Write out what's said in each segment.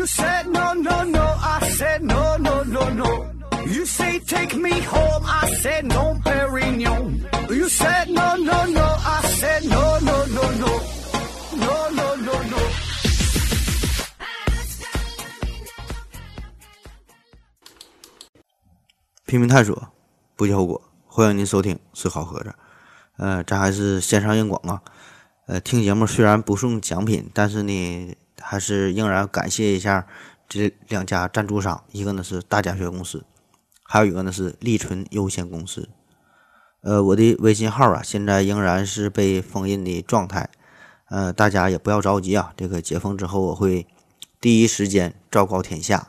You said no, no, no. I said no, no, no, no. You say take me home. I said no, Perignon. You said no, no, no. I said no, no, no, no. No, no, no, no. 拼命探索，不计后果。欢迎您收听《思考盒子》。呃，咱还是线上硬广啊。呃，听节目虽然不送奖品，但是呢，还是仍然感谢一下这两家赞助商。一个呢是大家学公司，还有一个呢是利纯有限公司。呃，我的微信号啊，现在仍然是被封印的状态。呃，大家也不要着急啊，这个解封之后，我会第一时间昭告天下。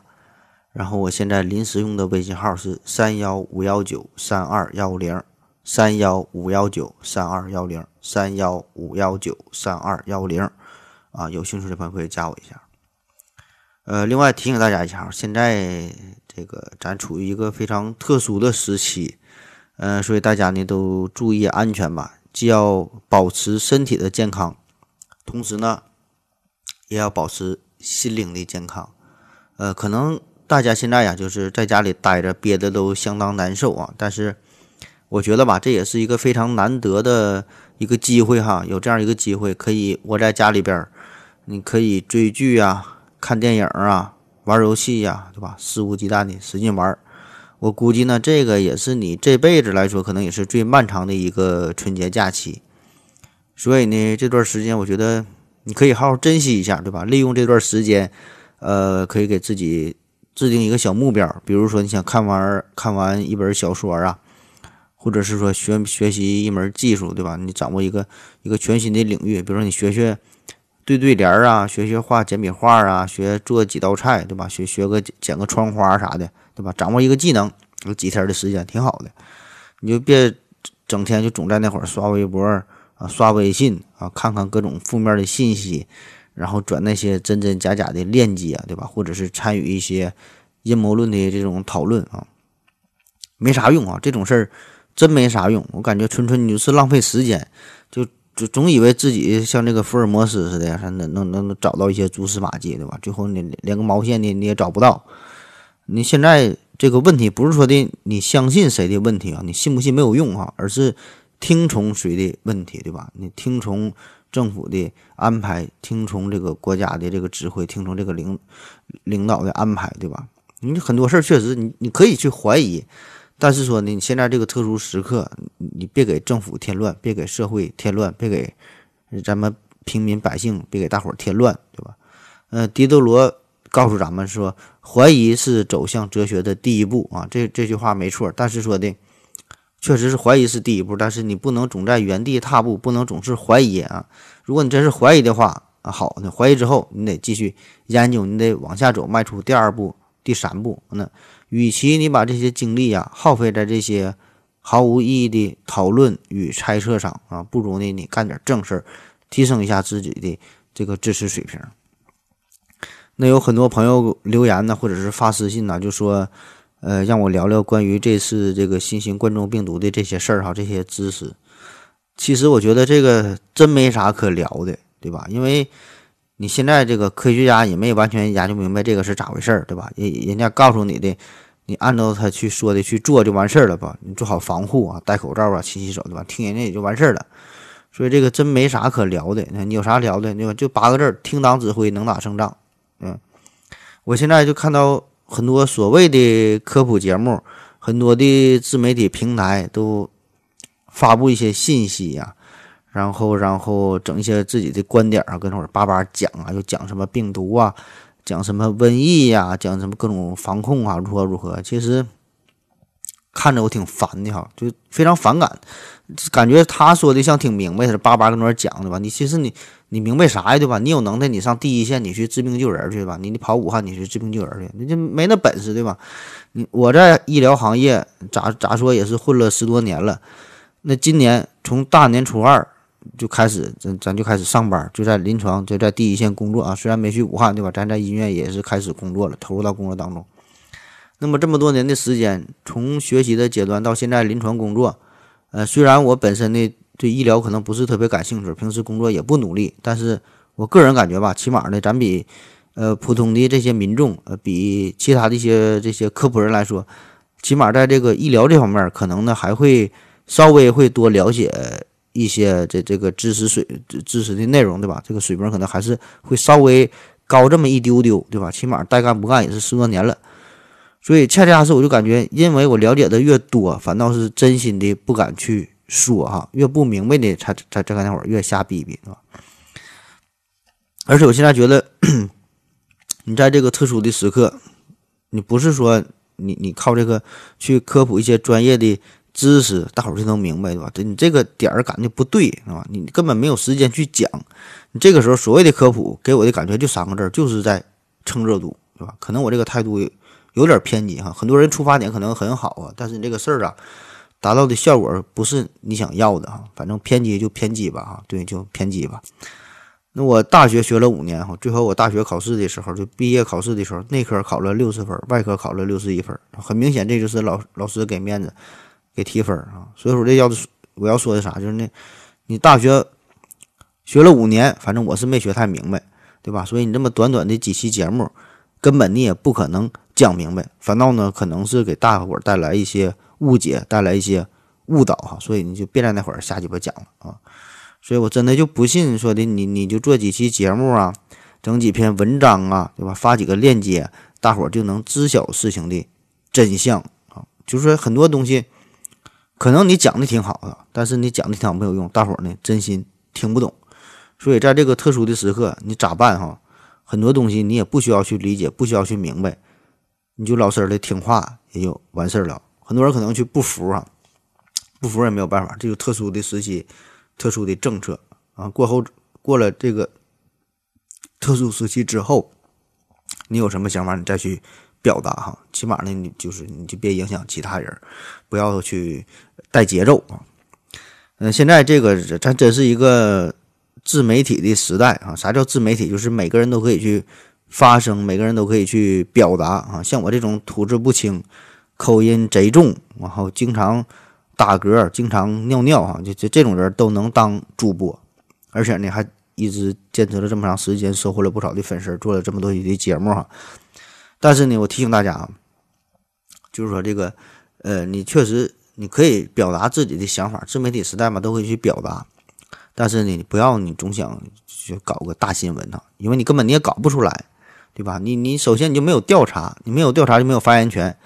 然后我现在临时用的微信号是三幺五幺九三二幺零，三幺五幺九三二幺零，三幺五幺九三二幺零，啊，有兴趣的朋友可以加我一下。呃，另外提醒大家一下，现在这个咱处于一个非常特殊的时期，呃，所以大家呢都注意安全吧，既要保持身体的健康，同时呢，也要保持心灵的健康。呃，可能。大家现在呀，就是在家里待着，憋的都相当难受啊。但是，我觉得吧，这也是一个非常难得的一个机会哈。有这样一个机会，可以窝在家里边，你可以追剧啊、看电影啊、玩游戏呀，对吧？肆无忌惮的使劲玩。我估计呢，这个也是你这辈子来说，可能也是最漫长的一个春节假期。所以呢，这段时间我觉得你可以好好珍惜一下，对吧？利用这段时间，呃，可以给自己。制定一个小目标，比如说你想看完看完一本小说啊，或者是说学学习一门技术，对吧？你掌握一个一个全新的领域，比如说你学学对对联儿啊，学学画简笔画啊，学做几道菜，对吧？学学个剪个窗花啥的，对吧？掌握一个技能，有几天的时间挺好的，你就别整天就总在那会儿刷微博啊，刷微信啊，看看各种负面的信息。然后转那些真真假假的链接，对吧？或者是参与一些阴谋论的这种讨论啊，没啥用啊！这种事儿真没啥用，我感觉纯纯你就是浪费时间，就就总以为自己像这个福尔摩斯似的，能能能能找到一些蛛丝马迹，对吧？最后你连个毛线你你也找不到。你现在这个问题不是说的你相信谁的问题啊？你信不信没有用啊，而是听从谁的问题，对吧？你听从。政府的安排，听从这个国家的这个指挥，听从这个领领导的安排，对吧？你很多事儿确实，你你可以去怀疑，但是说呢，你现在这个特殊时刻，你别给政府添乱，别给社会添乱，别给咱们平民百姓，别给大伙儿添乱，对吧？呃，狄德罗告诉咱们说，怀疑是走向哲学的第一步啊，这这句话没错，但是说的。确实是怀疑是第一步，但是你不能总在原地踏步，不能总是怀疑啊！如果你真是怀疑的话啊，好，那怀疑之后你得继续研究，你得往下走，迈出第二步、第三步。那与其你把这些精力呀耗费在这些毫无意义的讨论与猜测上啊，不如呢你干点正事儿，提升一下自己的这个知识水平。那有很多朋友留言呢，或者是发私信呢，就说。呃，让我聊聊关于这次这个新型冠状病毒的这些事儿哈，这些知识。其实我觉得这个真没啥可聊的，对吧？因为你现在这个科学家也没完全研究明白这个是咋回事儿，对吧？人人家告诉你的，你按照他去说的去做就完事儿了吧？你做好防护啊，戴口罩啊，勤洗手，对吧？听人家也就完事儿了。所以这个真没啥可聊的。你有啥聊的？对吧？就八个字儿：听党指挥，能打胜仗。嗯，我现在就看到。很多所谓的科普节目，很多的自媒体平台都发布一些信息呀，然后然后整一些自己的观点啊，跟那会儿叭叭讲啊，又讲什么病毒啊，讲什么瘟疫呀，讲什么各种防控啊，如何如何，其实。看着我挺烦的哈，就非常反感，感觉他说的像挺明白似的，叭叭跟那儿讲的吧？你其实你你明白啥呀对吧？你有能耐你上第一线，你去治病救人去吧？你你跑武汉你去治病救人去，你就没那本事对吧？你我在医疗行业咋咋说也是混了十多年了，那今年从大年初二就开始咱咱就开始上班，就在临床就在第一线工作啊。虽然没去武汉对吧？咱在医院也是开始工作了，投入到工作当中。那么这么多年的时间，从学习的阶段到现在临床工作，呃，虽然我本身呢对医疗可能不是特别感兴趣，平时工作也不努力，但是我个人感觉吧，起码呢咱比呃，普通的这些民众，呃，比其他的一些这些科普人来说，起码在这个医疗这方面，可能呢还会稍微会多了解一些这这个知识水知识的内容，对吧？这个水平可能还是会稍微高这么一丢丢，对吧？起码带干不干也是十多年了，所以恰恰是我就感觉，因为我了解的越多，反倒是真心的不敢去说哈，越不明白的才才才干那会儿越瞎逼逼，对吧？而且我现在觉得。你在这个特殊的时刻，你不是说你你靠这个去科普一些专业的知识，大伙儿就能明白，对吧？这你这个点儿感觉不对，是吧？你根本没有时间去讲。你这个时候所谓的科普，给我的感觉就三个字，就是在蹭热度，对吧？可能我这个态度有点偏激哈。很多人出发点可能很好啊，但是你这个事儿啊，达到的效果不是你想要的哈。反正偏激就偏激吧，哈，对，就偏激吧。那我大学学了五年哈，最后我大学考试的时候，就毕业考试的时候，内科考了六十分，外科考了六十一分，很明显这就是老老师给面子，给提分啊。所以说这要我要说的啥，就是那，你大学学了五年，反正我是没学太明白，对吧？所以你这么短短的几期节目，根本你也不可能讲明白，反倒呢可能是给大伙带来一些误解，带来一些误导哈。所以你就别在那会儿瞎鸡巴讲了啊。所以我真的就不信说的你，你就做几期节目啊，整几篇文章啊，对吧？发几个链接，大伙儿就能知晓事情的真相啊。就是说很多东西，可能你讲的挺好的，但是你讲的挺好没有用，大伙儿呢真心听不懂。所以在这个特殊的时刻，你咋办哈？很多东西你也不需要去理解，不需要去明白，你就老实的听话也就完事儿了。很多人可能去不服啊，不服也没有办法，这就特殊的时期。特殊的政策啊，过后过了这个特殊时期之后，你有什么想法，你再去表达哈。起码呢，你就是你就别影响其他人，不要去带节奏啊。嗯，现在这个咱真是一个自媒体的时代啊。啥叫自媒体？就是每个人都可以去发声，每个人都可以去表达啊。像我这种吐字不清、口音贼重，然后经常。打嗝，经常尿尿，哈，就就这种人都能当主播，而且呢，还一直坚持了这么长时间，收获了不少的粉丝，做了这么多期的节目，哈。但是呢，我提醒大家啊，就是说这个，呃，你确实你可以表达自己的想法，自媒体时代嘛，都可以去表达。但是呢，你不要你总想去搞个大新闻呢，因为你根本你也搞不出来，对吧？你你首先你就没有调查，你没有调查就没有发言权。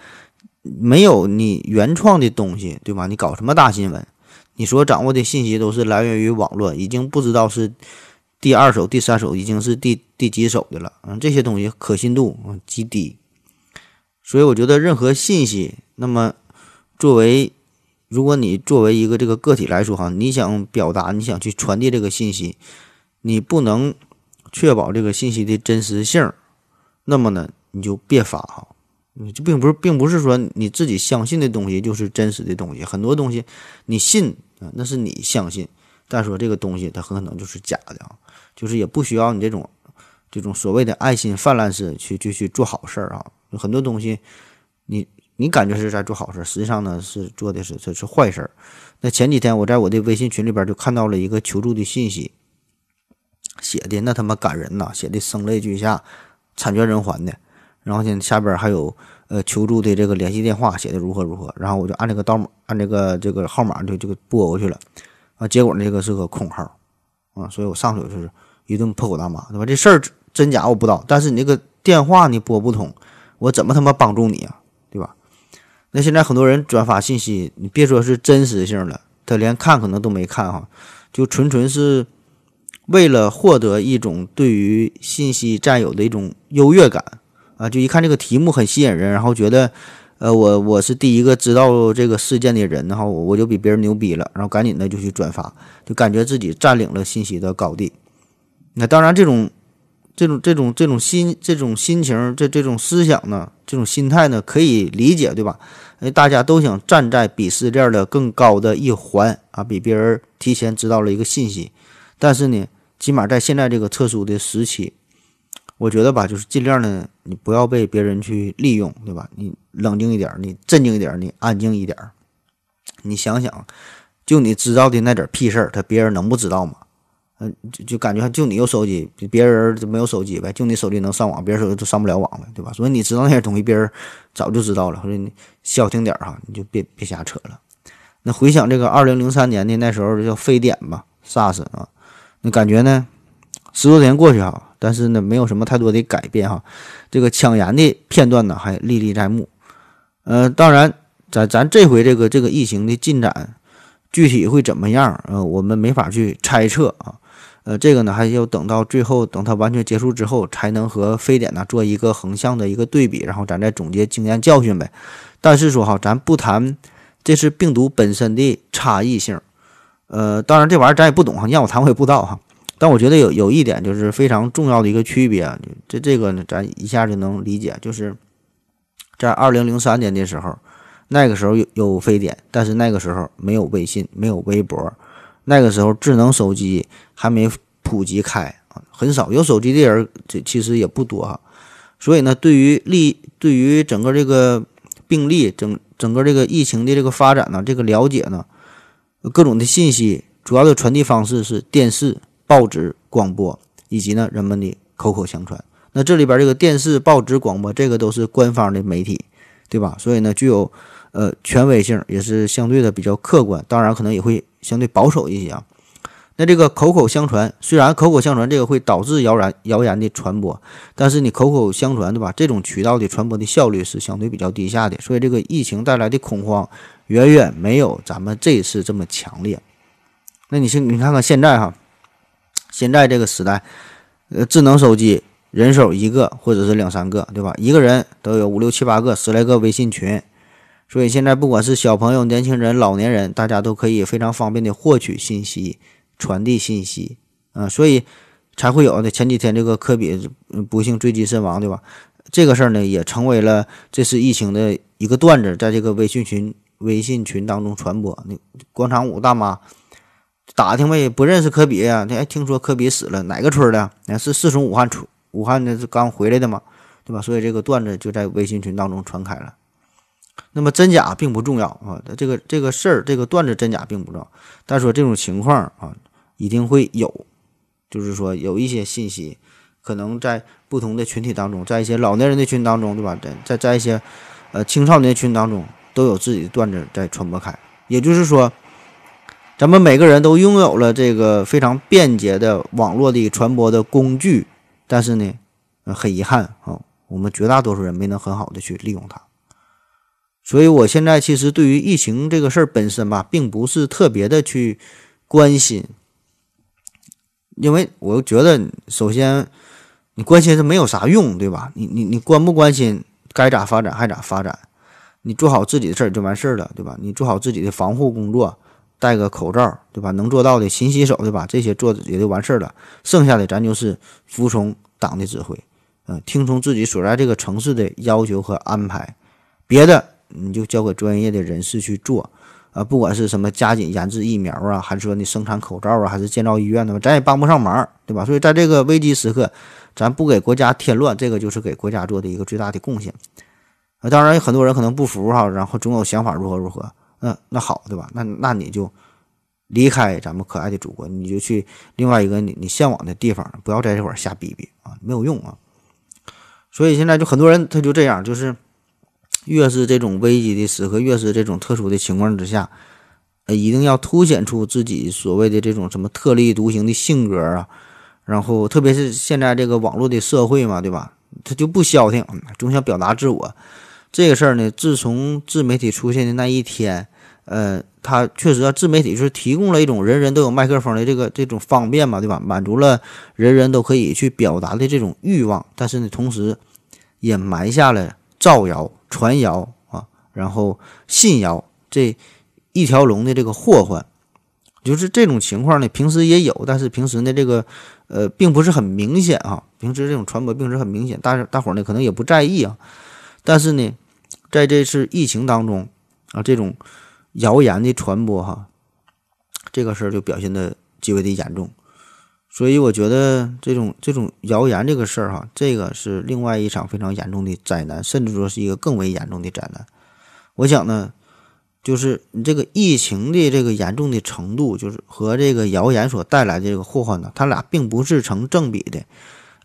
没有你原创的东西，对吧？你搞什么大新闻？你所掌握的信息都是来源于网络，已经不知道是第二手、第三手，已经是第第几手的了。嗯，这些东西可信度极低。所以我觉得任何信息，那么作为如果你作为一个这个个体来说哈，你想表达，你想去传递这个信息，你不能确保这个信息的真实性，那么呢，你就别发哈。就并不是，并不是说你自己相信的东西就是真实的东西。很多东西你信啊，那是你相信，再说这个东西它很可能就是假的啊。就是也不需要你这种这种所谓的爱心泛滥式去去去做好事儿啊。有很多东西你你感觉是在做好事儿，实际上呢是做的是这是坏事儿。那前几天我在我的微信群里边就看到了一个求助的信息，写的那他妈感人呐，写的声泪俱下，惨绝人寰的。然后呢，下边还有呃求助的这个联系电话，写的如何如何。然后我就按这个刀码，按这个这个号码就这个拨过去了，啊，结果那个是个空号，啊，所以我上手就是一顿破口大骂，对吧？这事儿真假我不知道，但是你那个电话你拨不通，我怎么他妈帮助你啊，对吧？那现在很多人转发信息，你别说是真实性了，他连看可能都没看哈，就纯纯是为了获得一种对于信息占有的一种优越感。啊，就一看这个题目很吸引人，然后觉得，呃，我我是第一个知道这个事件的人，然后我我就比别人牛逼了，然后赶紧的就去转发，就感觉自己占领了信息的高地。那当然，这种这种这种这种心这种心情，这这种思想呢，这种心态呢，可以理解，对吧？哎，大家都想站在鄙视链的更高的一环啊，比别人提前知道了一个信息。但是呢，起码在现在这个特殊的时期。我觉得吧，就是尽量呢，你不要被别人去利用，对吧？你冷静一点，你镇静一点，你安静一点。你想想，就你知道的那点屁事儿，他别人能不知道吗？嗯，就就感觉就你有手机，别人就没有手机呗，就你手机能上网，别人手机都上不了网呗，对吧？所以你知道那些东西，别人早就知道了。所以你消停点哈，你就别别瞎扯了。那回想这个二零零三年的那时候叫非典吧，SARS 啊，那感觉呢，十多年过去哈，但是呢没有什么太多的改变哈。这个抢盐的片段呢还历历在目。呃，当然，咱咱这回这个这个疫情的进展具体会怎么样？呃，我们没法去猜测啊。呃，这个呢，还要等到最后，等它完全结束之后，才能和非典呢做一个横向的一个对比，然后咱再总结经验教训呗。但是说哈，咱不谈这是病毒本身的差异性，呃，当然这玩意儿咱也不懂哈，让我谈我也不知道哈。但我觉得有有一点就是非常重要的一个区别，这这个呢，咱一下就能理解，就是在二零零三年的时候，那个时候有有非典，但是那个时候没有微信，没有微博。那个时候智能手机还没普及开啊，很少有手机的人，这其实也不多哈。所以呢，对于例对于整个这个病例整整个这个疫情的这个发展呢，这个了解呢，各种的信息主要的传递方式是电视、报纸、广播，以及呢人们的口口相传。那这里边这个电视、报纸、广播，这个都是官方的媒体，对吧？所以呢，具有呃权威性，也是相对的比较客观。当然，可能也会。相对保守一些啊，那这个口口相传，虽然口口相传这个会导致谣言谣言的传播，但是你口口相传，对吧？这种渠道的传播的效率是相对比较低下的，所以这个疫情带来的恐慌远远没有咱们这次这么强烈。那你先你看看现在哈，现在这个时代，呃，智能手机人手一个或者是两三个，对吧？一个人都有五六七八个、十来个微信群。所以现在不管是小朋友、年轻人、老年人，大家都可以非常方便的获取信息、传递信息啊，所以才会有的前几天这个科比不幸坠机身亡，对吧？这个事儿呢，也成为了这次疫情的一个段子，在这个微信群、微信群当中传播。那广场舞大妈打听呗，不认识科比呀？哎，听说科比死了，哪个村的？那是是从武汉出，武汉的是刚回来的嘛，对吧？所以这个段子就在微信群当中传开了。那么真假并不重要啊，这个这个事儿，这个段子真假并不重要。但说这种情况啊，一定会有，就是说有一些信息可能在不同的群体当中，在一些老年人的群当中，对吧？在在在一些呃青少年群当中，都有自己的段子在传播开。也就是说，咱们每个人都拥有了这个非常便捷的网络的传播的工具，但是呢，很遗憾啊，我们绝大多数人没能很好的去利用它。所以，我现在其实对于疫情这个事儿本身吧，并不是特别的去关心，因为我觉得，首先你关心是没有啥用，对吧？你你你关不关心，该咋发展还咋发展，你做好自己的事儿就完事儿了，对吧？你做好自己的防护工作，戴个口罩，对吧？能做到的勤洗手，对吧？这些做也就完事儿了，剩下的咱就是服从党的指挥，嗯，听从自己所在这个城市的要求和安排，别的。你就交给专业的人士去做，啊，不管是什么加紧研制疫苗啊，还是说你生产口罩啊，还是建造医院的，咱也帮不上忙，对吧？所以在这个危机时刻，咱不给国家添乱，这个就是给国家做的一个最大的贡献。啊，当然有很多人可能不服哈，然后总有想法如何如何，那那好，对吧？那那你就离开咱们可爱的祖国，你就去另外一个你你向往的地方，不要在这块儿瞎逼逼啊，没有用啊。所以现在就很多人他就这样，就是。越是这种危机的时刻，越是这种特殊的情况之下，呃，一定要凸显出自己所谓的这种什么特立独行的性格啊。然后，特别是现在这个网络的社会嘛，对吧？他就不消停，总想表达自我。这个事儿呢，自从自媒体出现的那一天，呃，它确实啊，自媒体是提供了一种人人都有麦克风的这个这种方便嘛，对吧？满足了人人都可以去表达的这种欲望，但是呢，同时也埋下了造谣。传谣啊，然后信谣这一条龙的这个祸患，就是这种情况呢，平时也有，但是平时呢，这个呃，并不是很明显啊。平时这种传播并不是很明显，大大伙呢可能也不在意啊。但是呢，在这次疫情当中啊，这种谣言的传播哈，这个事儿就表现的极为的严重。所以我觉得这种这种谣言这个事儿哈，这个是另外一场非常严重的灾难，甚至说是一个更为严重的灾难。我想呢，就是你这个疫情的这个严重的程度，就是和这个谣言所带来的这个祸患呢，它俩并不是成正比的。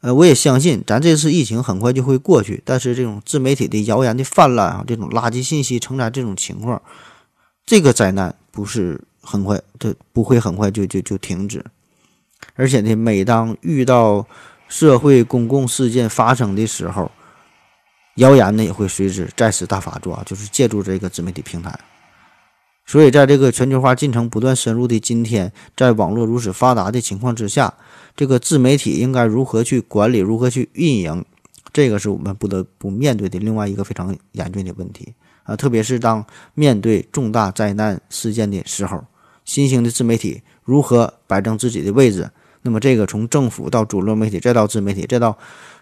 呃，我也相信咱这次疫情很快就会过去，但是这种自媒体的谣言的泛滥啊，这种垃圾信息承载这种情况，这个灾难不是很快，它不会很快就就就停止。而且呢，每当遇到社会公共事件发生的时候，谣言呢也会随之再次大发作，就是借助这个自媒体平台。所以，在这个全球化进程不断深入的今天，在网络如此发达的情况之下，这个自媒体应该如何去管理，如何去运营，这个是我们不得不面对的另外一个非常严峻的问题啊！特别是当面对重大灾难事件的时候，新兴的自媒体如何摆正自己的位置？那么，这个从政府到主流媒体，再到自媒体，再到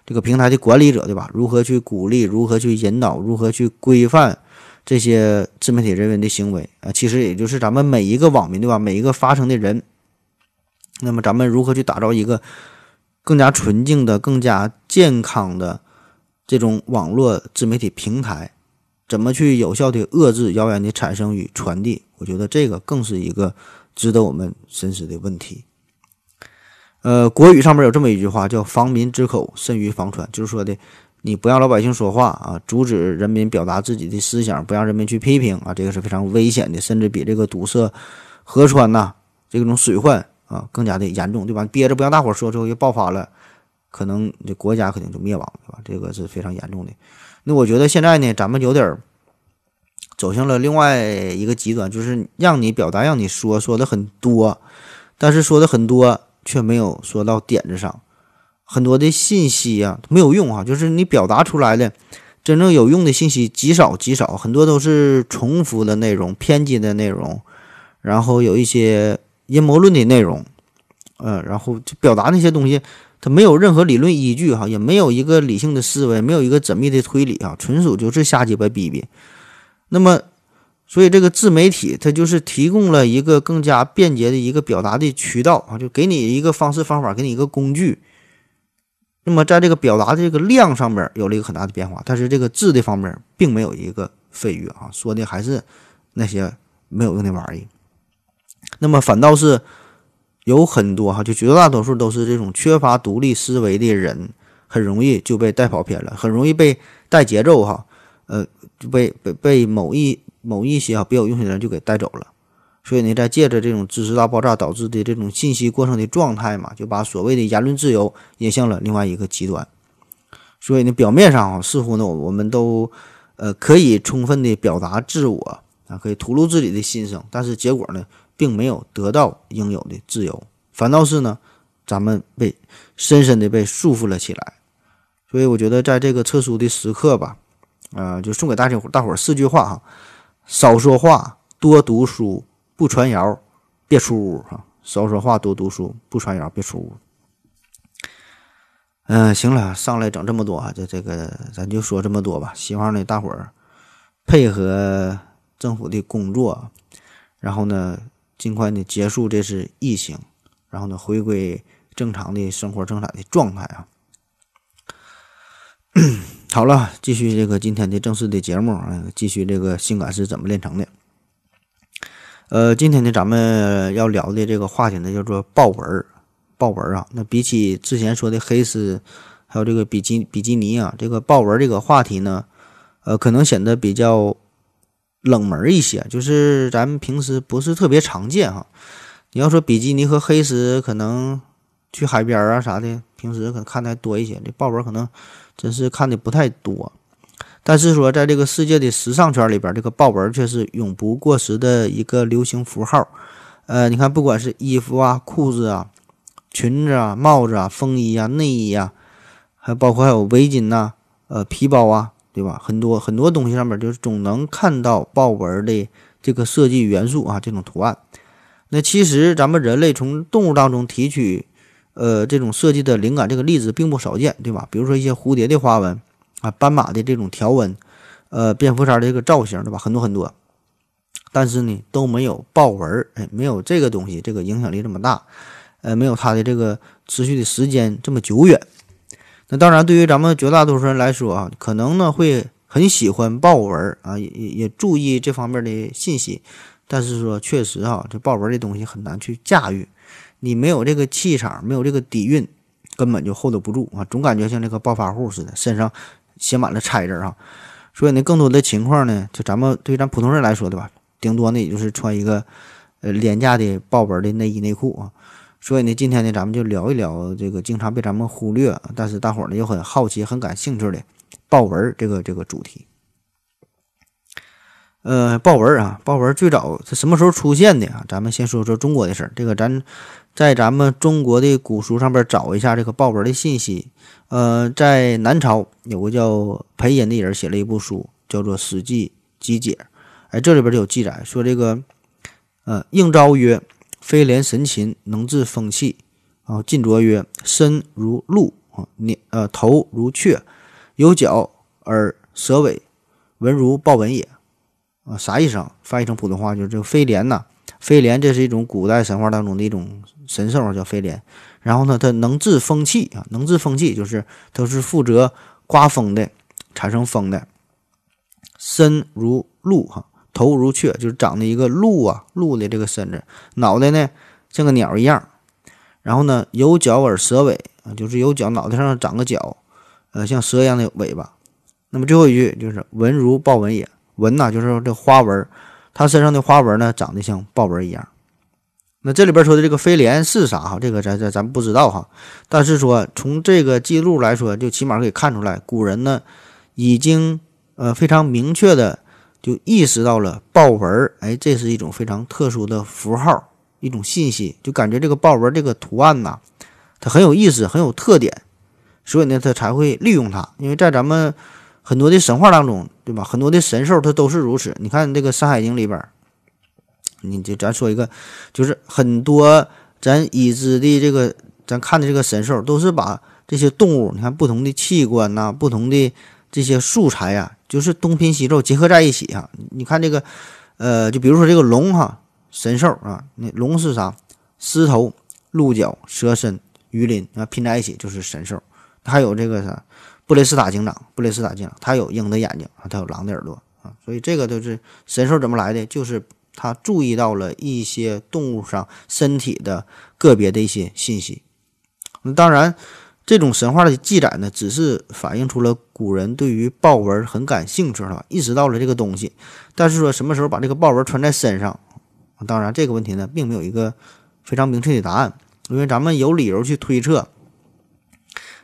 这个平台的管理者，对吧？如何去鼓励？如何去引导？如何去规范？这些自媒体人员的行为啊，其实也就是咱们每一个网民，对吧？每一个发声的人，那么咱们如何去打造一个更加纯净的、更加健康的这种网络自媒体平台？怎么去有效的遏制谣言的产生与传递？我觉得这个更是一个值得我们深思的问题。呃，国语上面有这么一句话，叫“防民之口，甚于防传”，就是说的。你不让老百姓说话啊，阻止人民表达自己的思想，不让人民去批评啊，这个是非常危险的，甚至比这个堵塞河川呐这种水患啊更加的严重，对吧？憋着不让大伙说，最后又爆发了，可能这国家肯定就灭亡，对吧？这个是非常严重的。那我觉得现在呢，咱们有点走向了另外一个极端，就是让你表达，让你说说的很多，但是说的很多却没有说到点子上。很多的信息啊没有用啊，就是你表达出来的真正有用的信息极少极少，很多都是重复的内容、偏激的内容，然后有一些阴谋论的内容，嗯，然后就表达那些东西，它没有任何理论依据哈，也没有一个理性的思维，没有一个缜密的推理啊，纯属就是瞎鸡巴逼逼。那么，所以这个自媒体它就是提供了一个更加便捷的一个表达的渠道啊，就给你一个方式方法，给你一个工具。那么，在这个表达的这个量上面有了一个很大的变化，但是这个质的方面并没有一个飞跃啊，说的还是那些没有用的玩意。那么，反倒是有很多哈，就绝大多数都是这种缺乏独立思维的人，很容易就被带跑偏了，很容易被带节奏哈，呃，就被被被某一某一些啊别有用心的人就给带走了。所以呢，在借着这种知识大爆炸导致的这种信息过剩的状态嘛，就把所谓的言论自由引向了另外一个极端。所以呢，表面上啊，似乎呢，我们都呃可以充分的表达自我啊，可以吐露自己的心声，但是结果呢，并没有得到应有的自由，反倒是呢，咱们被深深的被束缚了起来。所以我觉得，在这个特殊的时刻吧，呃，就送给大家伙大伙四句话哈：少说话，多读书。不传谣，别出屋哈！少说话，多读书。不传谣，别出屋。嗯，行了，上来整这么多啊，这这个咱就说这么多吧。希望呢，大伙儿配合政府的工作，然后呢，尽快的结束这次疫情，然后呢，回归正常的生活生产的状态啊。好了，继续这个今天的正式的节目啊，继续这个性感是怎么炼成的。呃，今天呢，咱们要聊的这个话题呢，叫做豹纹儿。豹纹儿啊，那比起之前说的黑丝，还有这个比基比基尼啊，这个豹纹这个话题呢，呃，可能显得比较冷门一些，就是咱们平时不是特别常见哈。你要说比基尼和黑丝，可能去海边啊啥的，平时可能看的还多一些，这豹纹可能真是看的不太多。但是说，在这个世界的时尚圈里边，这个豹纹却是永不过时的一个流行符号。呃，你看，不管是衣服啊、裤子啊、裙子啊、帽子啊、风衣啊、内衣啊，还包括还有围巾呐、呃皮包啊，对吧？很多很多东西上面就是总能看到豹纹的这个设计元素啊，这种图案。那其实咱们人类从动物当中提取呃这种设计的灵感，这个例子并不少见，对吧？比如说一些蝴蝶的花纹。啊，斑马的这种条纹，呃，蝙蝠衫的这个造型，对吧？很多很多，但是呢，都没有豹纹哎，没有这个东西，这个影响力这么大，呃，没有它的这个持续的时间这么久远。那当然，对于咱们绝大多数人来说啊，可能呢会很喜欢豹纹啊，也也也注意这方面的信息。但是说确实啊，这豹纹这东西很难去驾驭，你没有这个气场，没有这个底蕴，根本就 hold 不住啊，总感觉像这个暴发户似的，身上写满了拆字啊。所以呢，更多的情况呢，就咱们对咱普通人来说，对吧？顶多呢，也就是穿一个呃廉价的豹纹的内衣内裤啊。所以呢，今天呢，咱们就聊一聊这个经常被咱们忽略，但是大伙儿呢又很好奇、很感兴趣的豹纹这个这个主题。呃，豹纹啊，豹纹最早是什么时候出现的啊？咱们先说说中国的事儿。这个咱在咱们中国的古书上边找一下这个豹纹的信息。呃，在南朝有个叫裴寅的人写了一部书，叫做《史记集解》。哎，这里边就有记载说这个，呃，应昭曰。飞廉神禽，能治风气。啊，晋卓曰：身如鹿啊，脸呃头如雀，有角而蛇尾，纹如豹纹也。啊，啥意思啊？翻译成普通话就是这个飞廉呐，飞廉这是一种古代神话当中的一种神兽，叫飞廉。然后呢，它能治风气啊，能治风气就是它是负责刮风的，产生风的。身如鹿哈。头如雀，就是长的一个鹿啊，鹿的这个身子，脑袋呢像个鸟一样，然后呢有角而蛇尾啊，就是有角，脑袋上长个角，呃，像蛇一样的尾巴。那么最后一句就是纹如豹纹也，纹呐就是这花纹，它身上的花纹呢长得像豹纹一样。那这里边说的这个飞廉是啥哈？这个咱咱咱不知道哈，但是说从这个记录来说，就起码可以看出来，古人呢已经呃非常明确的。就意识到了豹纹儿，哎，这是一种非常特殊的符号，一种信息，就感觉这个豹纹这个图案呐，它很有意思，很有特点，所以呢，他才会利用它。因为在咱们很多的神话当中，对吧？很多的神兽它都是如此。你看这个《山海经》里边，你就咱说一个，就是很多咱已知的这个，咱看的这个神兽，都是把这些动物，你看不同的器官呐，不同的这些素材呀。就是东拼西凑结合在一起啊，你看这个，呃，就比如说这个龙哈，神兽啊，那龙是啥？狮头、鹿角、蛇身、鱼鳞啊，拼在一起就是神兽。还有这个啥？布雷斯塔警长，布雷斯塔警长，他有鹰的眼睛啊，他有狼的耳朵啊，所以这个都是神兽怎么来的？就是他注意到了一些动物上身体的个别的一些信息。那当然。这种神话的记载呢，只是反映出了古人对于豹纹很感兴趣了，意识到了这个东西。但是说什么时候把这个豹纹穿在身上，当然这个问题呢，并没有一个非常明确的答案。因为咱们有理由去推测，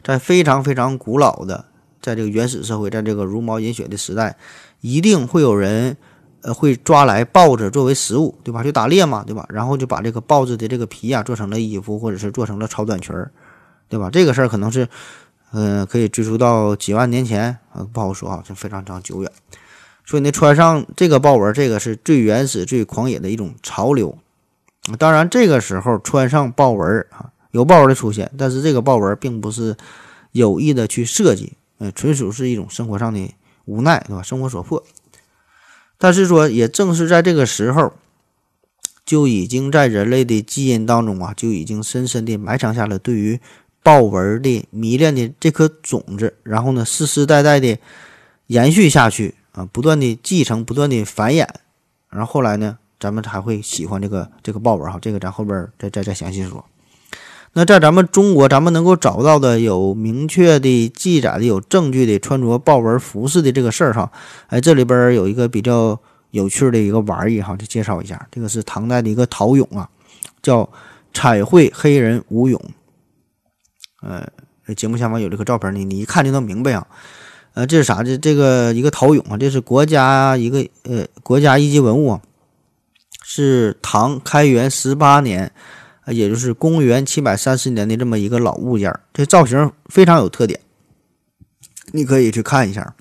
在非常非常古老的，在这个原始社会，在这个茹毛饮血的时代，一定会有人呃会抓来豹子作为食物，对吧？就打猎嘛，对吧？然后就把这个豹子的这个皮呀做成了衣服，或者是做成了超短裙儿。对吧？这个事儿可能是，嗯，可以追溯到几万年前啊，不好说啊，就非常非常久远。所以呢，穿上这个豹纹，这个是最原始、最狂野的一种潮流。当然，这个时候穿上豹纹啊，有豹纹的出现，但是这个豹纹并不是有意的去设计，嗯，纯属是一种生活上的无奈，对吧？生活所迫。但是说，也正是在这个时候，就已经在人类的基因当中啊，就已经深深的埋藏下了对于。豹纹的迷恋的这颗种子，然后呢，世世代代的延续下去啊，不断的继承，不断的繁衍，然后后来呢，咱们才会喜欢这个这个豹纹哈，这个咱后边再再再详细说。那在咱们中国，咱们能够找到的有明确的记载的、有证据的穿着豹纹服饰的这个事儿哈，哎，这里边有一个比较有趣的一个玩意哈，就介绍一下，这个是唐代的一个陶俑啊，叫彩绘黑人吴俑。呃，节目下方有这个照片呢，你一看就能明白啊。呃，这是啥？这这个一个陶俑啊，这是国家一个呃国家一级文物啊，是唐开元十八年，也就是公元七百三十年的这么一个老物件这造型非常有特点，你可以去看一下。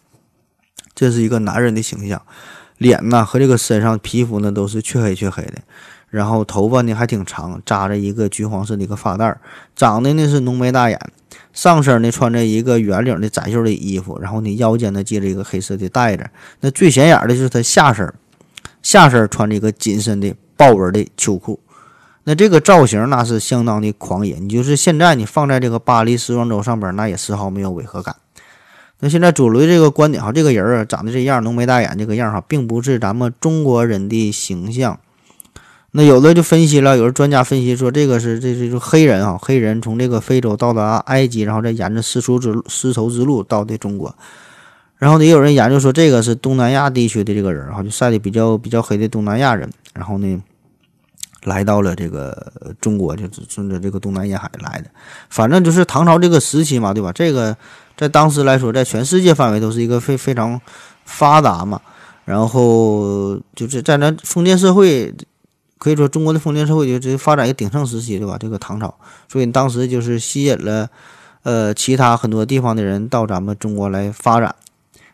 这是一个男人的形象，脸呢和这个身上皮肤呢都是黢黑黢黑的。然后头发呢还挺长，扎着一个橘黄色的一个发带，长得呢是浓眉大眼，上身呢穿着一个圆领的窄袖的衣服，然后呢腰间呢系着一个黑色的带子。那最显眼的就是他下身，下身穿着一个紧身的豹纹的秋裤。那这个造型那是相当的狂野，你就是现在你放在这个巴黎时装周上边，那也丝毫没有违和感。那现在左雷这个观点哈，这个人啊长得这样，浓眉大眼这个样哈，并不是咱们中国人的形象。那有的就分析了，有的专家分析说，这个是这这就黑人啊，黑人从这个非洲到达埃及，然后再沿着丝绸之丝绸之路到的中国。然后呢，也有人研究说，这个是东南亚地区的这个人哈，就晒的比较比较黑的东南亚人。然后呢，来到了这个中国，就是顺着这个东南沿海来的。反正就是唐朝这个时期嘛，对吧？这个在当时来说，在全世界范围都是一个非非常发达嘛。然后就是在咱封建社会。可以说，中国的封建社会就这发展一个鼎盛时期，对吧？这个唐朝，所以当时就是吸引了，呃，其他很多地方的人到咱们中国来发展，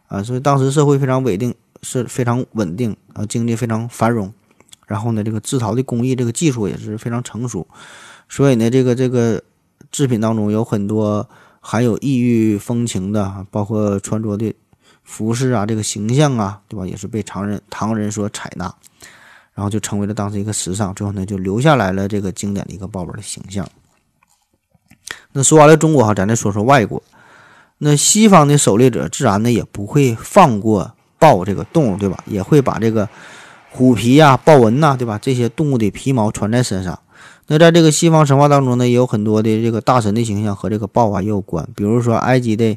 啊，所以当时社会非常稳定，是非常稳定，啊，经济非常繁荣，然后呢，这个制陶的工艺，这个技术也是非常成熟，所以呢，这个这个制品当中有很多含有异域风情的，包括穿着的服饰啊，这个形象啊，对吧？也是被唐人唐人所采纳。然后就成为了当时一个时尚，最后呢就留下来了这个经典的一个豹纹的形象。那说完了中国哈，咱再说说外国。那西方的狩猎者自然呢也不会放过豹这个动物，对吧？也会把这个虎皮呀、豹纹呐，对吧？这些动物的皮毛穿在身上。那在这个西方神话当中呢，也有很多的这个大神的形象和这个豹啊也有关。比如说埃及的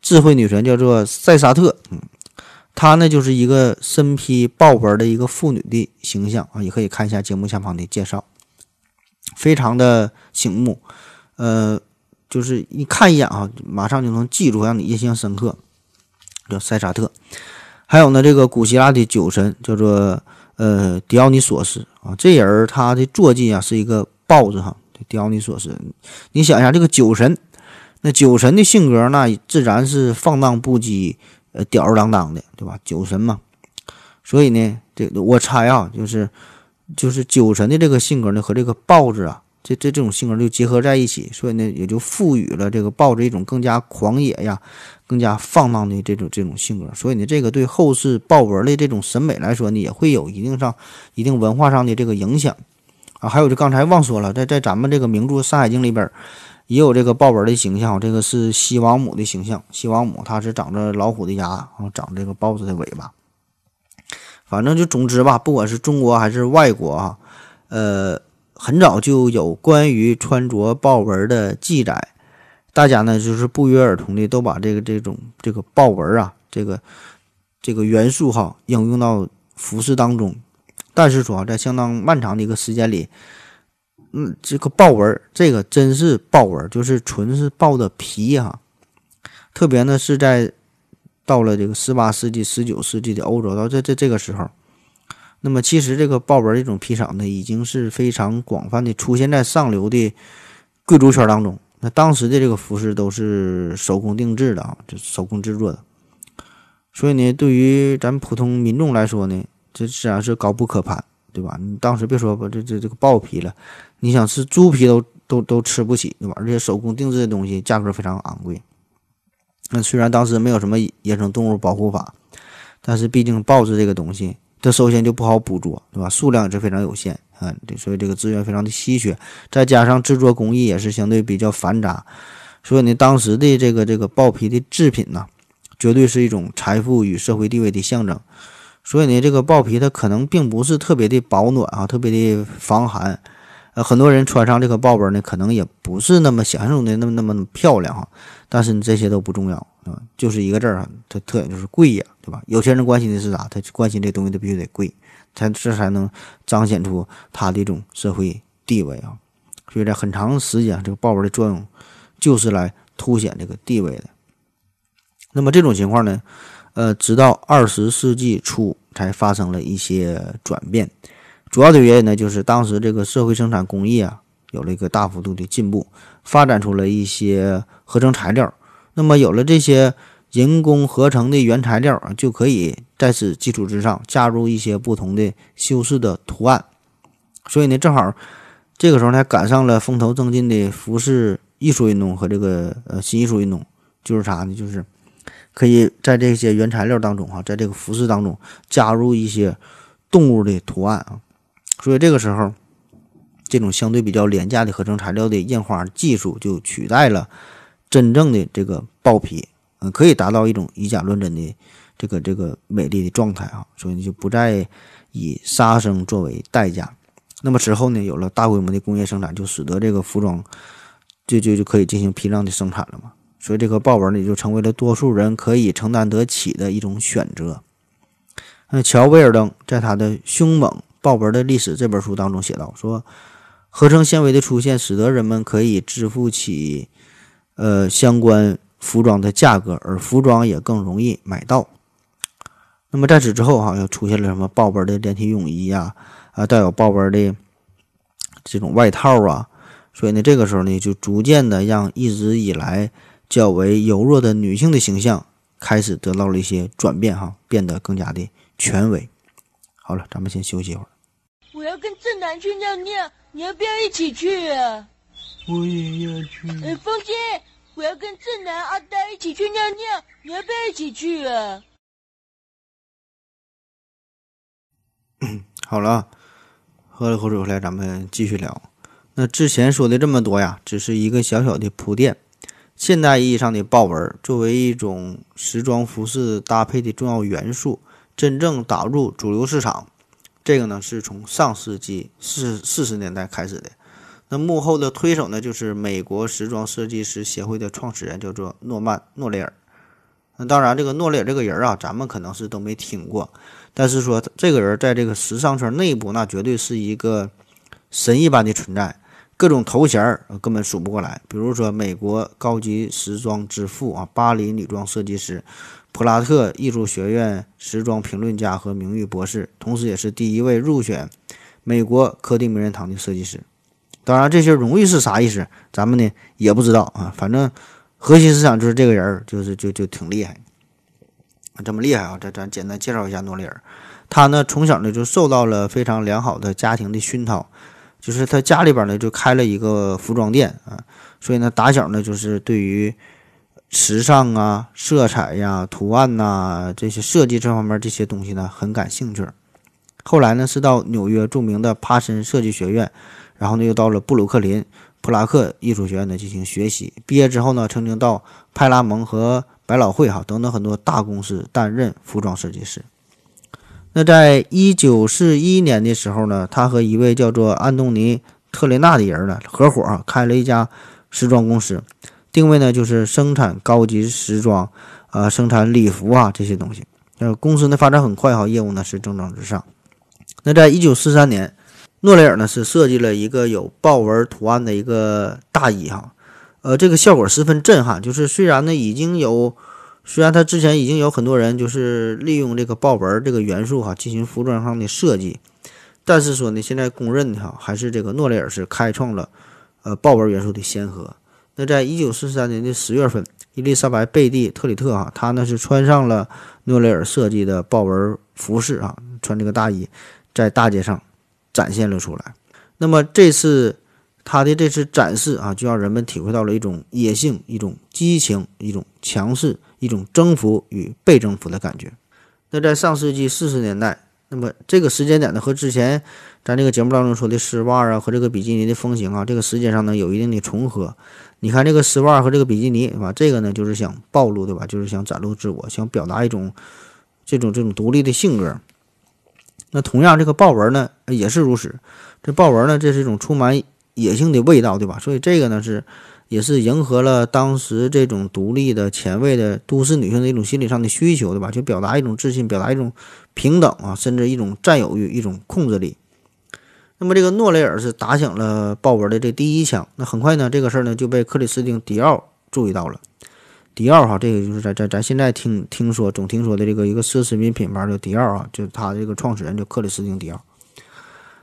智慧女神叫做塞沙特，嗯。她呢，就是一个身披豹纹的一个妇女的形象啊，也可以看一下节目下方的介绍，非常的醒目，呃，就是一看一眼啊，马上就能记住，让你印象深刻，叫塞沙特。还有呢，这个古希腊的酒神叫做呃狄奥尼索斯啊，这人他的坐骑啊是一个豹子哈，狄奥尼索斯。你想一下，这个酒神，那酒神的性格那自然是放荡不羁。呃，吊儿郎当的，对吧？酒神嘛，所以呢，这我猜啊，就是就是酒神的这个性格呢，和这个豹子啊，这这这种性格就结合在一起，所以呢，也就赋予了这个豹子一种更加狂野呀、更加放荡的这种这种性格。所以呢，这个对后世豹纹的这种审美来说呢，也会有一定上一定文化上的这个影响啊。还有就刚才忘说了，在在咱们这个名著《山海经》里边。也有这个豹纹的形象，这个是西王母的形象。西王母她是长着老虎的牙，然后长这个豹子的尾巴。反正就总之吧，不管是中国还是外国啊，呃，很早就有关于穿着豹纹的记载。大家呢就是不约而同的都把这个这种这个豹纹啊，这个这个元素哈应用到服饰当中。但是说在相当漫长的一个时间里。嗯，这个豹纹，这个真是豹纹，就是纯是豹的皮哈。特别呢是在到了这个十八世纪、十九世纪的欧洲，到这这这个时候，那么其实这个豹纹这种皮草呢，已经是非常广泛的出现在上流的贵族圈当中。那当时的这个服饰都是手工定制的啊，就是手工制作的。所以呢，对于咱普通民众来说呢，这自然是高不可攀。对吧？你当时别说把这这这个豹皮了，你想吃猪皮都都都吃不起，对吧？而且手工定制的东西价格非常昂贵。那虽然当时没有什么野生动物保护法，但是毕竟豹子这个东西，它首先就不好捕捉，对吧？数量也是非常有限啊，对，所以这个资源非常的稀缺，再加上制作工艺也是相对比较繁杂，所以呢，当时的这个这个豹皮的制品呢，绝对是一种财富与社会地位的象征。所以呢，这个豹皮它可能并不是特别的保暖啊，特别的防寒。呃，很多人穿上这个豹纹呢，可能也不是那么想象中的那么那么漂亮哈。但是这些都不重要啊，就是一个字儿啊，它特点就是贵呀，对吧？有些人关心的是啥？他关心这东西，它必须得贵，才这才能彰显出它的一种社会地位啊。所以在很长时间，这个豹纹的作用就是来凸显这个地位的。那么这种情况呢？呃，直到二十世纪初才发生了一些转变，主要的原因呢，就是当时这个社会生产工艺啊，有了一个大幅度的进步，发展出了一些合成材料。那么有了这些人工合成的原材料啊，就可以在此基础之上加入一些不同的修饰的图案。所以呢，正好这个时候呢，赶上了风头正劲的服饰艺术运动和这个呃新艺术运动，就是啥呢？就是。可以在这些原材料当中，哈，在这个服饰当中加入一些动物的图案啊，所以这个时候，这种相对比较廉价的合成材料的印花技术就取代了真正的这个豹皮嗯，可以达到一种以假乱真的这个这个美丽的状态啊，所以就不再以杀生作为代价。那么之后呢，有了大规模的工业生产，就使得这个服装就就就可以进行批量的生产了嘛。所以这个豹纹呢，就成为了多数人可以承担得起的一种选择。那乔威尔登在他的《凶猛豹纹的历史》这本书当中写道说，合成纤维的出现使得人们可以支付起呃相关服装的价格，而服装也更容易买到。那么在此之后哈，又出现了什么豹纹的连体泳衣呀，啊带有豹纹的这种外套啊，所以呢，这个时候呢，就逐渐的让一直以来。较为柔弱的女性的形象开始得到了一些转变，哈，变得更加的权威。好了，咱们先休息一会儿。我要跟正南去尿尿，你要不要一起去啊？我也要去。哎，风姐，我要跟正南、阿呆一起去尿尿，你要不要一起去啊？好了，喝了口水回来，咱们继续聊。那之前说的这么多呀，只是一个小小的铺垫。现代意义上的豹纹作为一种时装服饰搭配的重要元素，真正打入主流市场，这个呢是从上世纪四四十年代开始的。那幕后的推手呢，就是美国时装设计师协会的创始人，叫做诺曼·诺雷尔。那当然，这个诺雷尔这个人啊，咱们可能是都没听过，但是说这个人在这个时尚圈内部，那绝对是一个神一般的存在。各种头衔儿根本数不过来，比如说美国高级时装之父啊，巴黎女装设计师，普拉特艺术学院时装评论家和名誉博士，同时也是第一位入选美国科蒂名人堂的设计师。当然，这些荣誉是啥意思，咱们呢也不知道啊。反正核心思想就是这个人儿就是就就挺厉害，这么厉害啊！这咱简单介绍一下诺丽尔，他呢从小呢就受到了非常良好的家庭的熏陶。就是他家里边呢，就开了一个服装店啊，所以呢，打小呢，就是对于时尚啊、色彩呀、图案呐这些设计这方面这些东西呢，很感兴趣。后来呢，是到纽约著名的帕森设计学院，然后呢，又到了布鲁克林普拉克艺术学院呢进行学习。毕业之后呢，曾经到派拉蒙和百老汇哈等等很多大公司担任服装设计师。那在一九四一年的时候呢，他和一位叫做安东尼·特雷纳的人呢合伙啊，开了一家时装公司，定位呢就是生产高级时装，啊，生产礼服啊这些东西。呃，公司呢发展很快哈，业务呢是蒸蒸日上。那在一九四三年，诺雷尔呢是设计了一个有豹纹图案的一个大衣哈，呃，这个效果十分震撼，就是虽然呢已经有。虽然他之前已经有很多人就是利用这个豹纹这个元素哈进行服装上的设计，但是说呢，现在公认的哈还是这个诺雷尔是开创了呃豹纹元素的先河。那在一九四三年的十月份，伊丽莎白·贝蒂·特里特哈，她呢是穿上了诺雷尔设计的豹纹服饰啊，穿这个大衣，在大街上展现了出来。那么这次。他的这次展示啊，就让人们体会到了一种野性、一种激情、一种强势、一种征服与被征服的感觉。那在上世纪四十年代，那么这个时间点呢，和之前咱这个节目当中说的丝袜啊和这个比基尼的风行啊，这个时间上呢有一定的重合。你看这个丝袜和这个比基尼，对吧？这个呢就是想暴露，对吧？就是想展露自我，想表达一种这种这种独立的性格。那同样，这个豹纹呢也是如此。这豹纹呢，这是一种充满。野性的味道，对吧？所以这个呢是，也是迎合了当时这种独立的、前卫的都市女性的一种心理上的需求，对吧？就表达一种自信，表达一种平等啊，甚至一种占有欲、一种控制力。那么这个诺雷尔是打响了豹纹的这第一枪。那很快呢，这个事儿呢就被克里斯汀·迪奥注意到了。迪奥哈，这个就是咱咱咱现在听听说总听说的这个一个奢侈品品牌叫迪奥啊，就他这个创始人叫克里斯汀·迪奥。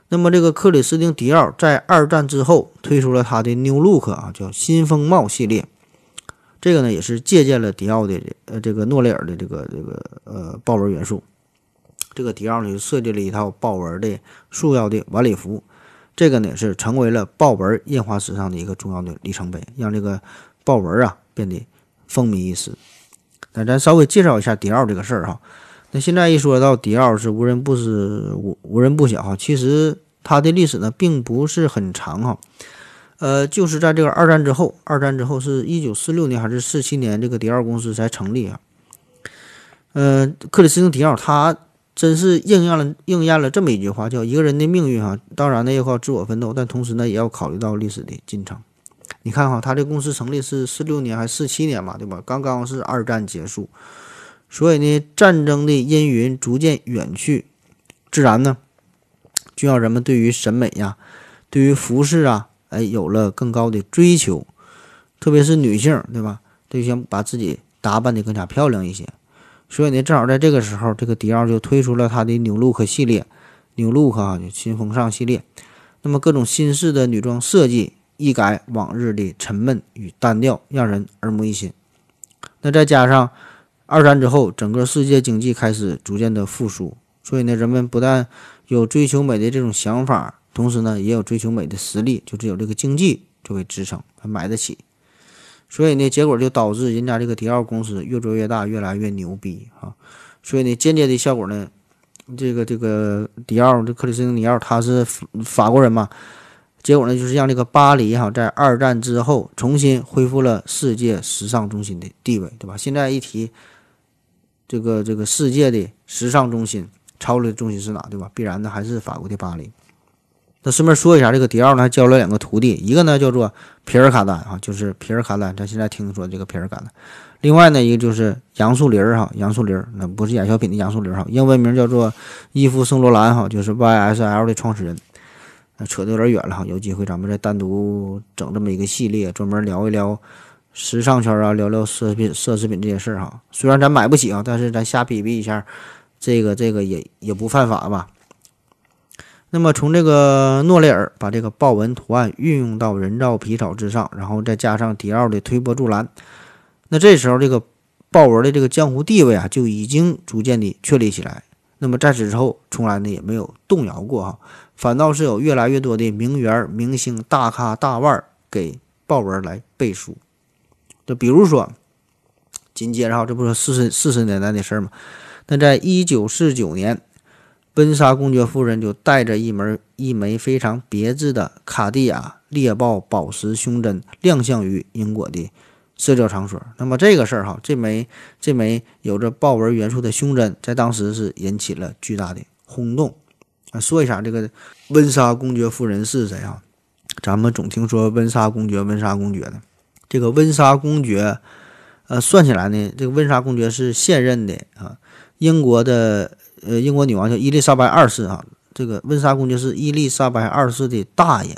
那么，这个克里斯汀·迪奥在二战之后推出了他的 New Look 啊，叫新风貌系列。这个呢，也是借鉴了迪奥的呃这个诺雷尔的这个这个呃豹纹元素。这个迪奥呢，就设计了一套豹纹的束腰的晚礼服。这个呢，是成为了豹纹印花史上的一个重要的里程碑，让这个豹纹啊变得风靡一时。那咱稍微介绍一下迪奥这个事儿哈。那现在一说到迪奥是无人不知无无人不晓哈，其实它的历史呢并不是很长哈，呃，就是在这个二战之后，二战之后是一九四六年还是四七年，这个迪奥公司才成立啊。呃，克里斯汀·迪奥他真是应验了应验了这么一句话，叫一个人的命运哈，当然呢要靠自我奋斗，但同时呢也要考虑到历史的进程。你看哈，他这公司成立是四六年还是四七年嘛，对吧？刚刚是二战结束，所以呢，战争的阴云逐渐远去，自然呢，就让人们对于审美呀，对于服饰啊。哎，有了更高的追求，特别是女性，对吧？都想把自己打扮的更加漂亮一些。所以呢，正好在这个时候，这个迪奥就推出了它的 New Look 系列，New Look 啊，新风尚系列。那么各种新式的女装设计，一改往日的沉闷与单调，让人耳目一新。那再加上二战之后，整个世界经济开始逐渐的复苏，所以呢，人们不但有追求美的这种想法。同时呢，也有追求美的实力，就只有这个经济作为支撑，还买得起。所以呢，结果就导致人家这个迪奥公司越做越大，越来越牛逼啊。所以呢，间接的效果呢，这个这个迪奥这克里斯汀尼奥他是法国人嘛，结果呢就是让这个巴黎哈在二战之后重新恢复了世界时尚中心的地位，对吧？现在一提这个这个世界的时尚中心、潮流中心是哪，对吧？必然的还是法国的巴黎。那顺便说一下，这个迪奥呢还教了两个徒弟，一个呢叫做皮尔卡丹啊，就是皮尔卡丹，咱现在听说这个皮尔卡丹。另外呢一个就是杨树林儿哈，杨树林儿那不是演小品的杨树林儿哈，英文名叫做伊夫圣罗兰哈，就是 YSL 的创始人。扯得有点远了哈，有机会咱们再单独整这么一个系列，专门聊一聊时尚圈啊，聊聊奢侈品、奢侈品这些事儿哈。虽然咱买不起啊，但是咱瞎比比一下，这个这个也也不犯法吧。那么从这个诺雷尔把这个豹纹图案运用到人造皮草之上，然后再加上迪奥的推波助澜，那这时候这个豹纹的这个江湖地位啊就已经逐渐的确立起来。那么在此之后，从来呢也没有动摇过哈，反倒是有越来越多的名媛、明星、大咖、大腕儿给豹纹来背书。就比如说，紧接着哈，这不是四十四十年代的事儿吗？那在一九四九年。温莎公爵夫人就带着一门一枚非常别致的卡地亚猎豹宝石胸针亮相于英国的社交场所。那么这个事儿哈，这枚这枚有着豹纹元素的胸针，在当时是引起了巨大的轰动。啊，说一下这个温莎公爵夫人是谁啊？咱们总听说温莎公爵，温莎公爵的这个温莎公爵，呃，算起来呢，这个温莎公爵是现任的啊，英国的。呃，英国女王叫伊丽莎白二世啊，这个温莎公爵是伊丽莎白二世的大爷，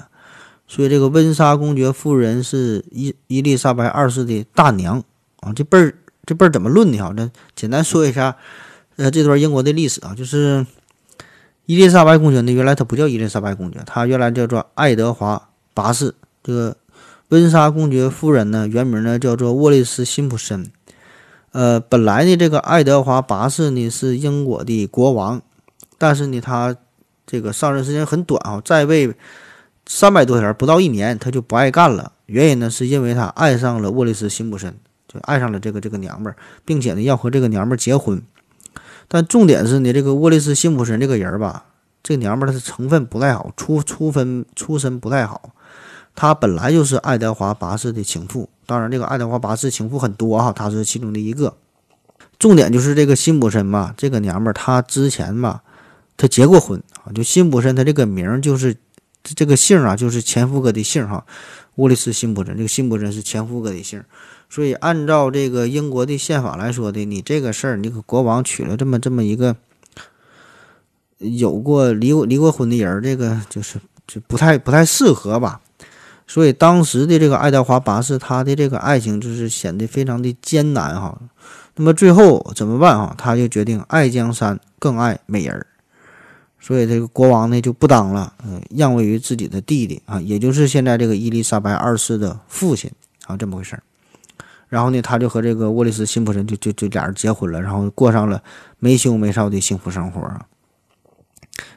所以这个温莎公爵夫人是伊伊丽莎白二世的大娘啊。这辈儿这辈儿怎么论的哈？那简单说一下，呃，这段英国的历史啊，就是伊丽莎白公爵呢，原来她不叫伊丽莎白公爵，她原来叫做爱德华八世。这个温莎公爵夫人呢，原名呢叫做沃利斯辛普森。呃，本来呢，这个爱德华八世呢是英国的国王，但是呢，他这个上任时间很短啊，在位三百多天，不到一年，他就不爱干了。原因呢，是因为他爱上了沃利斯辛普森，就爱上了这个这个娘们儿，并且呢，要和这个娘们儿结婚。但重点是呢，这个沃利斯辛普森这个人吧，这娘们儿她的成分不太好，出出分出身不太好。她本来就是爱德华八世的情妇。当然，这个爱德华八世情妇很多哈，她是其中的一个。重点就是这个辛普森嘛，这个娘们儿她之前嘛，她结过婚啊。就辛普森，他这个名儿就是这个姓啊，就是前夫哥的姓哈。沃利斯辛普森，这个辛普森是前夫哥的姓，所以按照这个英国的宪法来说的，你这个事儿，你给国王娶了这么这么一个有过离过离过婚的人，这个就是就不太不太适合吧。所以当时的这个爱德华八世，他的这个爱情就是显得非常的艰难哈。那么最后怎么办啊？他就决定爱江山更爱美人儿，所以这个国王呢就不当了，嗯，让位于自己的弟弟啊，也就是现在这个伊丽莎白二世的父亲啊，这么回事儿。然后呢，他就和这个沃利斯辛普森就就就俩人结婚了，然后过上了没羞没臊的幸福生活啊。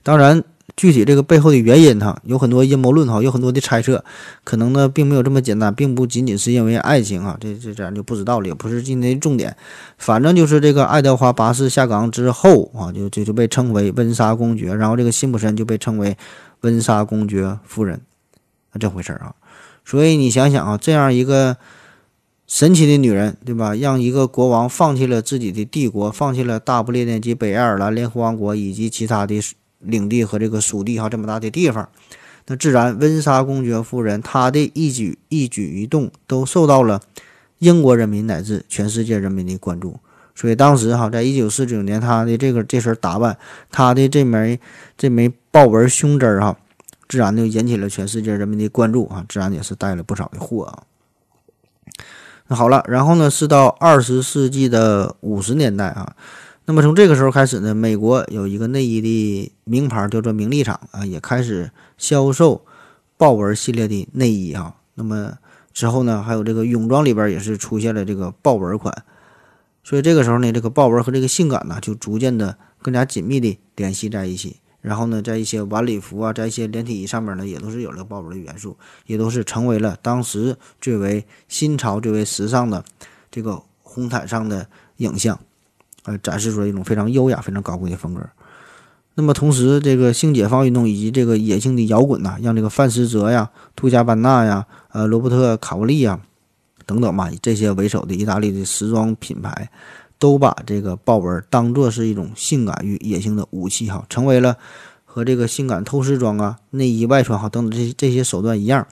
当然。具体这个背后的原因哈，有很多阴谋论哈，有很多的猜测，可能呢并没有这么简单，并不仅仅是因为爱情啊，这这咱就不知道了，也不是今天的重点。反正就是这个爱德华八世下岗之后啊，就就就被称为温莎公爵，然后这个辛普森就被称为温莎公爵夫人。这回事儿啊。所以你想想啊，这样一个神奇的女人，对吧？让一个国王放弃了自己的帝国，放弃了大不列颠及北爱尔兰联合王国以及其他的领地和这个属地哈这么大的地方，那自然温莎公爵夫人她的一举一举一动都受到了英国人民乃至全世界人民的关注。所以当时哈，在一九四九年，她的这个这身打扮，她的这枚这枚豹纹胸针儿哈。自然就引起了全世界人民的关注啊，自然也是带了不少的货啊。那好了，然后呢是到二十世纪的五十年代啊，那么从这个时候开始呢，美国有一个内衣的名牌叫做名利场啊，也开始销售豹纹系列的内衣啊。那么之后呢，还有这个泳装里边也是出现了这个豹纹款，所以这个时候呢，这个豹纹和这个性感呢就逐渐的更加紧密的联系在一起。然后呢，在一些晚礼服啊，在一些连体衣上面呢，也都是有了豹纹的元素，也都是成为了当时最为新潮、最为时尚的这个红毯上的影像，呃，展示出了一种非常优雅、非常高贵的风格。那么同时，这个性解放运动以及这个野性的摇滚呐，让这个范思哲呀、杜加班纳呀、呃罗伯特卡沃利呀等等嘛，这些为首的意大利的时装品牌。都把这个豹纹当做是一种性感与野性的武器哈，成为了和这个性感透视装啊、内衣外穿哈等等这些这些手段一样，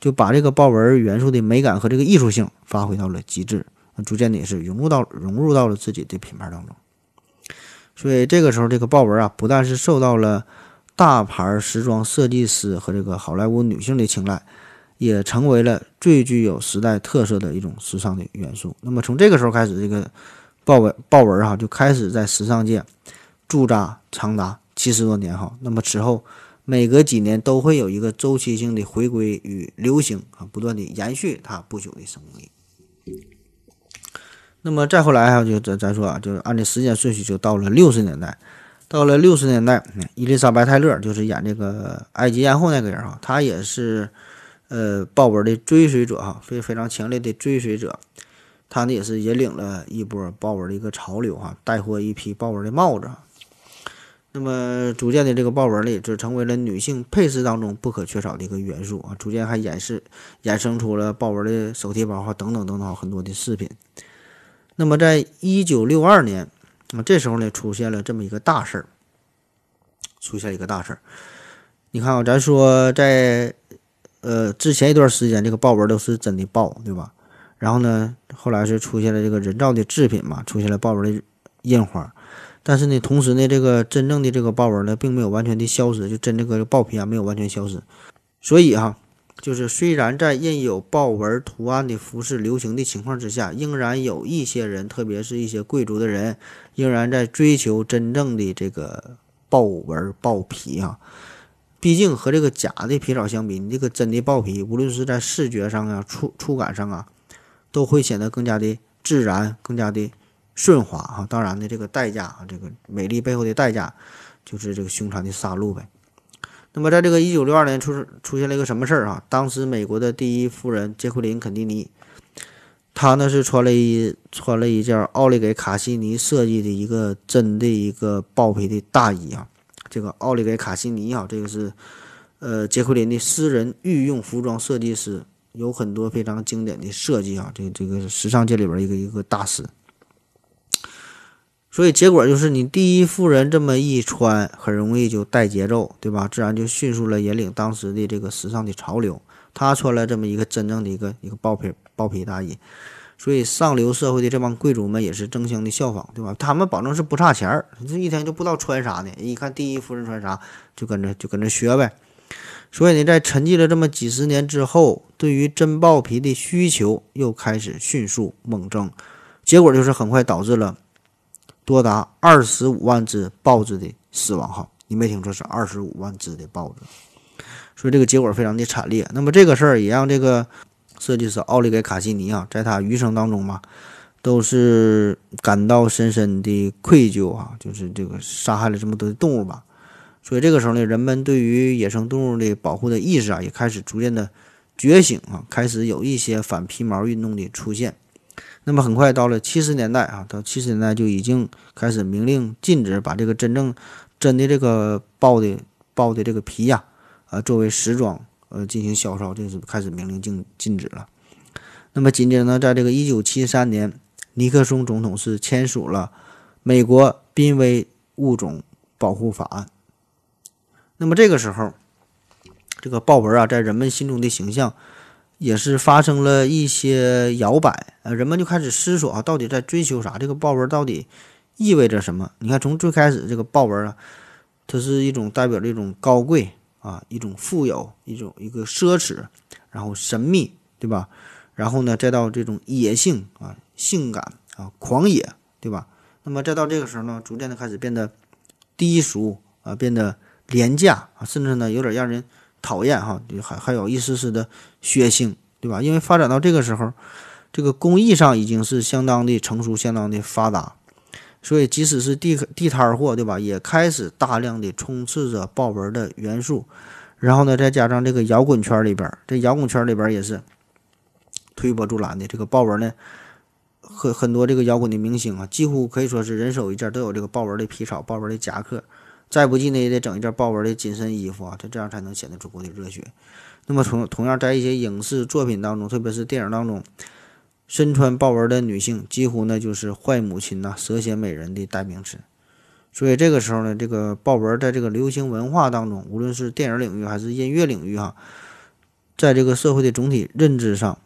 就把这个豹纹元素的美感和这个艺术性发挥到了极致，逐渐的也是融入到融入到了自己的品牌当中。所以这个时候，这个豹纹啊，不但是受到了大牌时装设计师和这个好莱坞女性的青睐，也成为了最具有时代特色的一种时尚的元素。那么从这个时候开始，这个。豹纹豹纹哈就开始在时尚界驻扎长达七十多年哈，那么此后每隔几年都会有一个周期性的回归与流行啊，不断的延续它不朽的生命力。那么再后来哈就咱咱说啊，就是按照时间顺序就到了六十年代，到了六十年代，伊丽莎白泰勒就是演这个埃及艳后那个人哈，她也是呃豹纹的追随者哈，非非常强烈的追随者。他呢也是引领了一波豹纹的一个潮流哈，带货一批豹纹的帽子。那么逐渐的这个豹纹呢，就成为了女性配饰当中不可缺少的一个元素啊。逐渐还衍生衍生出了豹纹的手提包哈，等等等等很多的饰品。那么在一九六二年啊，这时候呢出现了这么一个大事儿，出现一个大事儿。你看啊，咱说在呃之前一段时间，这个豹纹都是真的豹，对吧？然后呢，后来是出现了这个人造的制品嘛，出现了豹纹的印花，但是呢，同时呢，这个真正的这个豹纹呢，并没有完全的消失，就真这个豹皮啊，没有完全消失。所以哈，就是虽然在印有豹纹图案的服饰流行的情况之下，仍然有一些人，特别是一些贵族的人，仍然在追求真正的这个豹纹豹皮啊。毕竟和这个假的皮草相比，你这个真的豹皮，无论是在视觉上啊、触触感上啊。都会显得更加的自然，更加的顺滑啊。当然呢，这个代价啊，这个美丽背后的代价，就是这个凶残的杀戮呗。那么，在这个一九六二年出出现了一个什么事儿啊？当时美国的第一夫人杰奎琳·肯尼尼，她呢是穿了一穿了一件奥利给·卡西尼设计的一个真的一个豹皮的大衣啊。这个奥利给·卡西尼啊，这个是呃杰奎琳的私人御用服装设计师。有很多非常经典的设计啊，这这个时尚界里边一个一个大师，所以结果就是你第一夫人这么一穿，很容易就带节奏，对吧？自然就迅速了引领当时的这个时尚的潮流。她穿了这么一个真正的一个一个豹皮豹皮大衣，所以上流社会的这帮贵族们也是争相的效仿，对吧？他们保证是不差钱儿，这一天就不知道穿啥呢，一看第一夫人穿啥，就跟着就跟着学呗。所以呢，在沉寂了这么几十年之后，对于真豹皮的需求又开始迅速猛增，结果就是很快导致了多达二十五万只豹子的死亡。哈，你没听错，是二十五万只的豹子。所以这个结果非常的惨烈。那么这个事儿也让这个设计师奥利给·卡西尼啊，在他余生当中嘛，都是感到深深的愧疚啊，就是这个杀害了这么多的动物吧。所以这个时候呢，人们对于野生动物的保护的意识啊，也开始逐渐的觉醒啊，开始有一些反皮毛运动的出现。那么很快到了七十年代啊，到七十年代就已经开始明令禁止把这个真正真的这个豹的豹的这个皮呀，啊作为时装呃进行销售，这是开始明令禁禁止了。那么紧接着呢，在这个一九七三年，尼克松总统是签署了美国濒危物种保护法案。那么这个时候，这个豹纹啊，在人们心中的形象也是发生了一些摇摆，呃，人们就开始思索啊，到底在追求啥？这个豹纹到底意味着什么？你看，从最开始这个豹纹啊，它是一种代表着一种高贵啊，一种富有，一种一个奢侈，然后神秘，对吧？然后呢，再到这种野性啊、性感啊、狂野，对吧？那么再到这个时候呢，逐渐的开始变得低俗啊，变得廉价啊，甚至呢有点让人讨厌哈，还还有一丝丝的血腥，对吧？因为发展到这个时候，这个工艺上已经是相当的成熟、相当的发达，所以即使是地地摊货，对吧？也开始大量的充斥着豹纹的元素。然后呢，再加上这个摇滚圈里边，这摇滚圈里边也是。推波助澜的这个豹纹呢，很很多这个摇滚的明星啊，几乎可以说是人手一件都有这个豹纹的皮草、豹纹的夹克，再不济呢也得整一件豹纹的紧身衣服啊，这这样才能显得足够的热血。那么同同样在一些影视作品当中，特别是电影当中，身穿豹纹的女性几乎呢就是坏母亲呐、蛇蝎美人的代名词。所以这个时候呢，这个豹纹在这个流行文化当中，无论是电影领域还是音乐领域哈，在这个社会的总体认知上。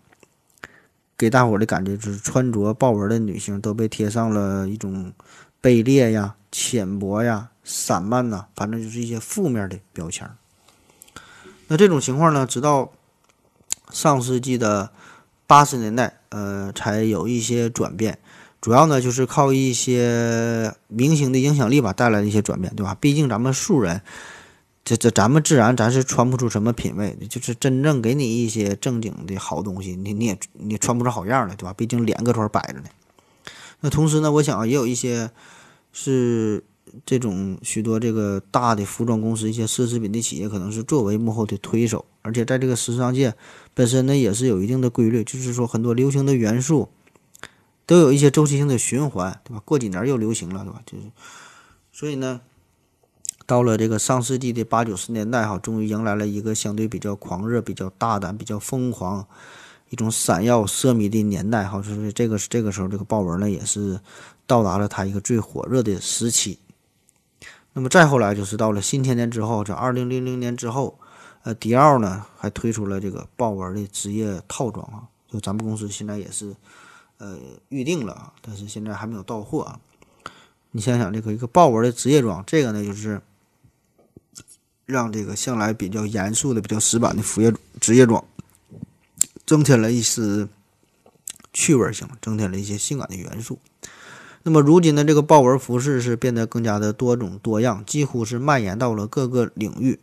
给大伙的感觉就是穿着豹纹的女性都被贴上了一种卑劣呀、浅薄呀、散漫呐，反正就是一些负面的标签。那这种情况呢，直到上世纪的八十年代，呃，才有一些转变。主要呢，就是靠一些明星的影响力吧，带来一些转变，对吧？毕竟咱们素人。这这咱们自然咱是穿不出什么品味的，就是真正给你一些正经的好东西，你你也你穿不出好样来，对吧？毕竟脸搁这儿摆着呢。那同时呢，我想也有一些是这种许多这个大的服装公司、一些奢侈品的企业，可能是作为幕后的推手，而且在这个时尚界本身呢，也是有一定的规律，就是说很多流行的元素都有一些周期性的循环，对吧？过几年又流行了，对吧？就是所以呢。到了这个上世纪的八九十年代，哈，终于迎来了一个相对比较狂热、比较大胆、比较疯狂、一种闪耀奢靡的年代，哈，就是这个这个时候，这个豹纹呢也是到达了它一个最火热的时期。那么再后来就是到了新千年之后，在二零零零年之后，呃，迪奥呢还推出了这个豹纹的职业套装啊，就咱们公司现在也是呃预定了啊，但是现在还没有到货啊。你想想，这个一个豹纹的职业装，这个呢就是。让这个向来比较严肃的、比较死板的服业职业装，增添了一丝趣味性，增添了一些性感的元素。那么，如今的这个豹纹服饰是变得更加的多种多样，几乎是蔓延到了各个领域，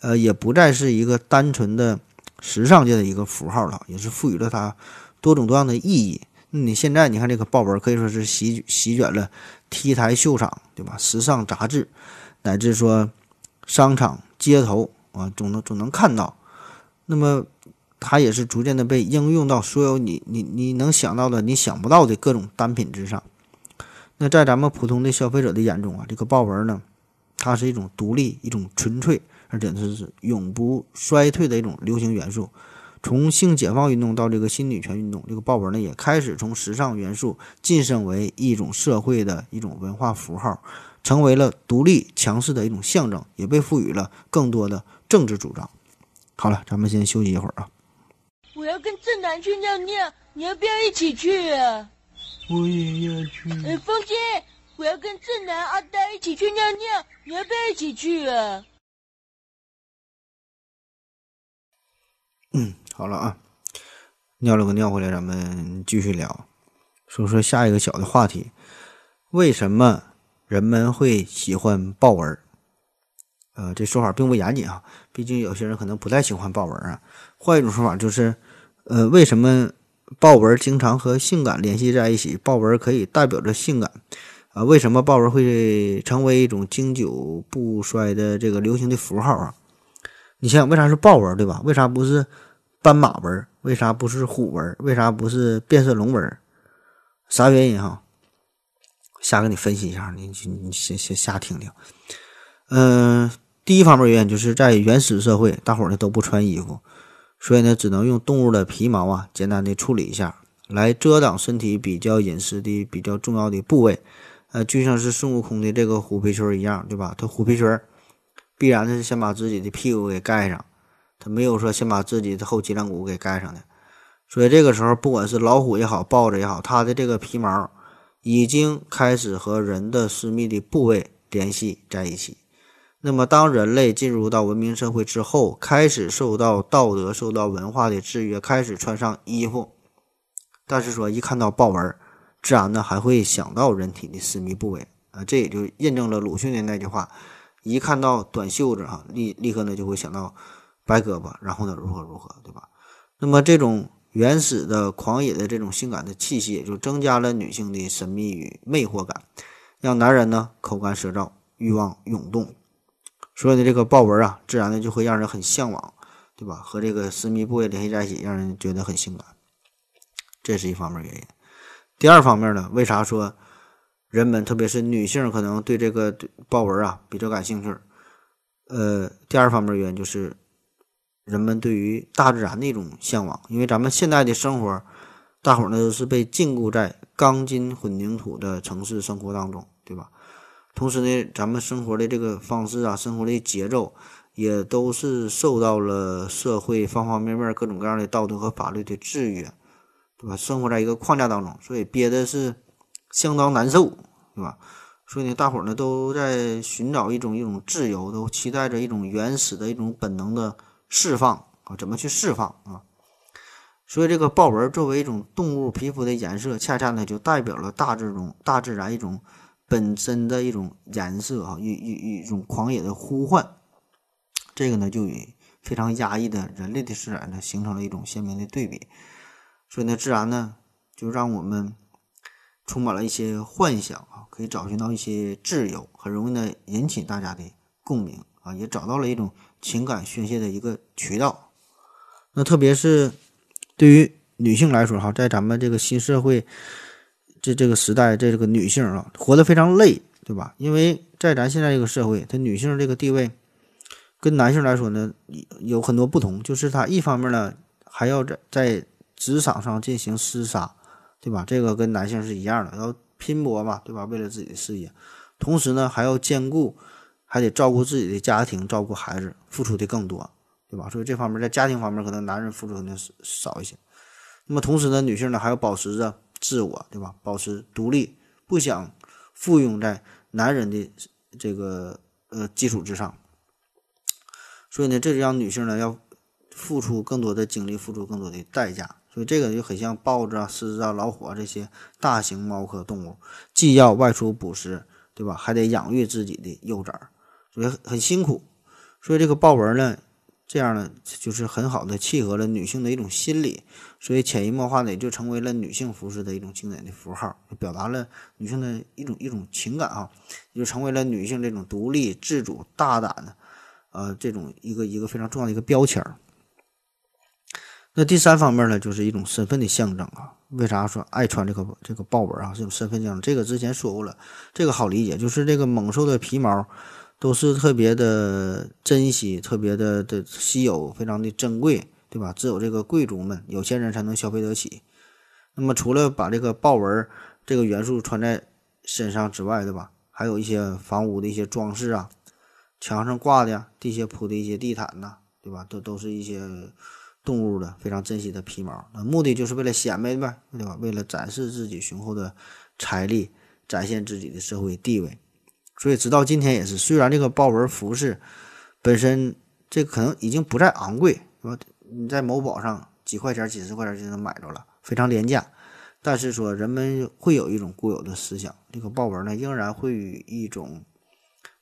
呃，也不再是一个单纯的时尚界的一个符号了，也是赋予了它多种多样的意义。那你现在你看这个豹纹，可以说是席席卷了 T 台秀场，对吧？时尚杂志，乃至说。商场、街头啊，总能总能看到。那么，它也是逐渐的被应用到所有你你你能想到的、你想不到的各种单品之上。那在咱们普通的消费者的眼中啊，这个豹纹呢，它是一种独立、一种纯粹，而且是永不衰退的一种流行元素。从性解放运动到这个新女权运动，这个豹纹呢，也开始从时尚元素晋升为一种社会的一种文化符号。成为了独立强势的一种象征，也被赋予了更多的政治主张。好了，咱们先休息一会儿啊。我要跟正南去尿尿，你要不要一起去啊？我也要去。哎，风姐，我要跟正南、阿呆一起去尿尿，你要不要一起去啊？嗯，好了啊，尿了个尿回来，咱们继续聊，说说下一个小的话题，为什么？人们会喜欢豹纹儿，呃，这说法并不严谨啊，毕竟有些人可能不太喜欢豹纹啊。换一种说法就是，呃，为什么豹纹经常和性感联系在一起？豹纹可以代表着性感啊？为什么豹纹会成为一种经久不衰的这个流行的符号啊？你想想，为啥是豹纹，对吧？为啥不是斑马纹？为啥不是虎纹？为啥不是变色龙纹？啥原因哈？瞎给你分析一下，你你先先瞎听听。嗯，第一方面原因就是在原始社会，大伙儿呢都不穿衣服，所以呢只能用动物的皮毛啊，简单的处理一下，来遮挡身体比较隐私的、比较重要的部位。呃，就像是孙悟空的这个虎皮裙一样，对吧？他虎皮裙必然的是先把自己的屁股给盖上，他没有说先把自己的后脊梁骨给盖上的。所以这个时候，不管是老虎也好，豹子也好，它的这个皮毛已经开始和人的私密的部位联系在一起。那么，当人类进入到文明社会之后，开始受到道德、受到文化的制约，开始穿上衣服，但是说一看到豹纹。自然呢，还会想到人体的私密部位啊，这也就印证了鲁迅的那句话：一看到短袖子哈，立立刻呢就会想到白胳膊，然后呢如何如何，对吧？那么这种原始的狂野的这种性感的气息，也就增加了女性的神秘与魅惑感，让男人呢口干舌燥，欲望涌动。所有的，这个豹纹啊，自然的就会让人很向往，对吧？和这个私密部位联系在一起，让人觉得很性感，这是一方面原因。第二方面呢，为啥说人们特别是女性可能对这个豹纹啊比较感兴趣？呃，第二方面原因就是人们对于大自然的一种向往，因为咱们现在的生活，大伙儿呢都是被禁锢在钢筋混凝土的城市生活当中，对吧？同时呢，咱们生活的这个方式啊，生活的节奏也都是受到了社会方方面面各种各样的道德和法律的制约。对吧？生活在一个框架当中，所以憋的是相当难受，对吧？所以呢，大伙儿呢都在寻找一种一种自由，都期待着一种原始的一种本能的释放啊！怎么去释放啊？所以这个豹纹作为一种动物皮肤的颜色，恰恰呢就代表了大自中大自然一种本身的一种颜色啊，一一一种狂野的呼唤。这个呢就与非常压抑的人类的自然呢形成了一种鲜明的对比。所以呢，自然呢，就让我们充满了一些幻想啊，可以找寻到一些自由，很容易呢引起大家的共鸣啊，也找到了一种情感宣泄的一个渠道。那特别是对于女性来说哈，在咱们这个新社会这这个时代，这个女性啊，活得非常累，对吧？因为在咱现在这个社会，她女性这个地位跟男性来说呢，有很多不同，就是她一方面呢，还要在在职场上进行厮杀，对吧？这个跟男性是一样的，要拼搏嘛，对吧？为了自己的事业，同时呢还要兼顾，还得照顾自己的家庭，照顾孩子，付出的更多，对吧？所以这方面在家庭方面，可能男人付出肯定少一些。那么同时呢，女性呢还要保持着自我，对吧？保持独立，不想附庸在男人的这个呃基础之上。所以呢，这就让女性呢要付出更多的精力，付出更多的代价。所以这个就很像豹子啊、狮子啊、老虎啊这些大型猫科动物，既要外出捕食，对吧？还得养育自己的幼崽儿，所以很辛苦。所以这个豹纹呢，这样呢，就是很好的契合了女性的一种心理，所以潜移默化的也就成为了女性服饰的一种经典的符号，表达了女性的一种一种情感啊，也就成为了女性这种独立、自主、大胆的，呃，这种一个一个非常重要的一个标签儿。那第三方面呢，就是一种身份的象征啊。为啥说爱穿这个这个豹纹啊？这种身份象征。这个之前说过了，这个好理解，就是这个猛兽的皮毛都是特别的珍惜、特别的的稀有、非常的珍贵，对吧？只有这个贵族们、有钱人才能消费得起。那么除了把这个豹纹这个元素穿在身上之外，对吧？还有一些房屋的一些装饰啊，墙上挂的、呀地下铺的一些地毯呐，对吧？都都是一些。动物的非常珍惜的皮毛，那目的就是为了显摆呗，对吧？为了展示自己雄厚的财力，展现自己的社会地位。所以直到今天也是，虽然这个豹纹服饰本身这可能已经不再昂贵，说你在某宝上几块钱、几十块钱就能买着了，非常廉价。但是说人们会有一种固有的思想，这个豹纹呢，仍然会与一种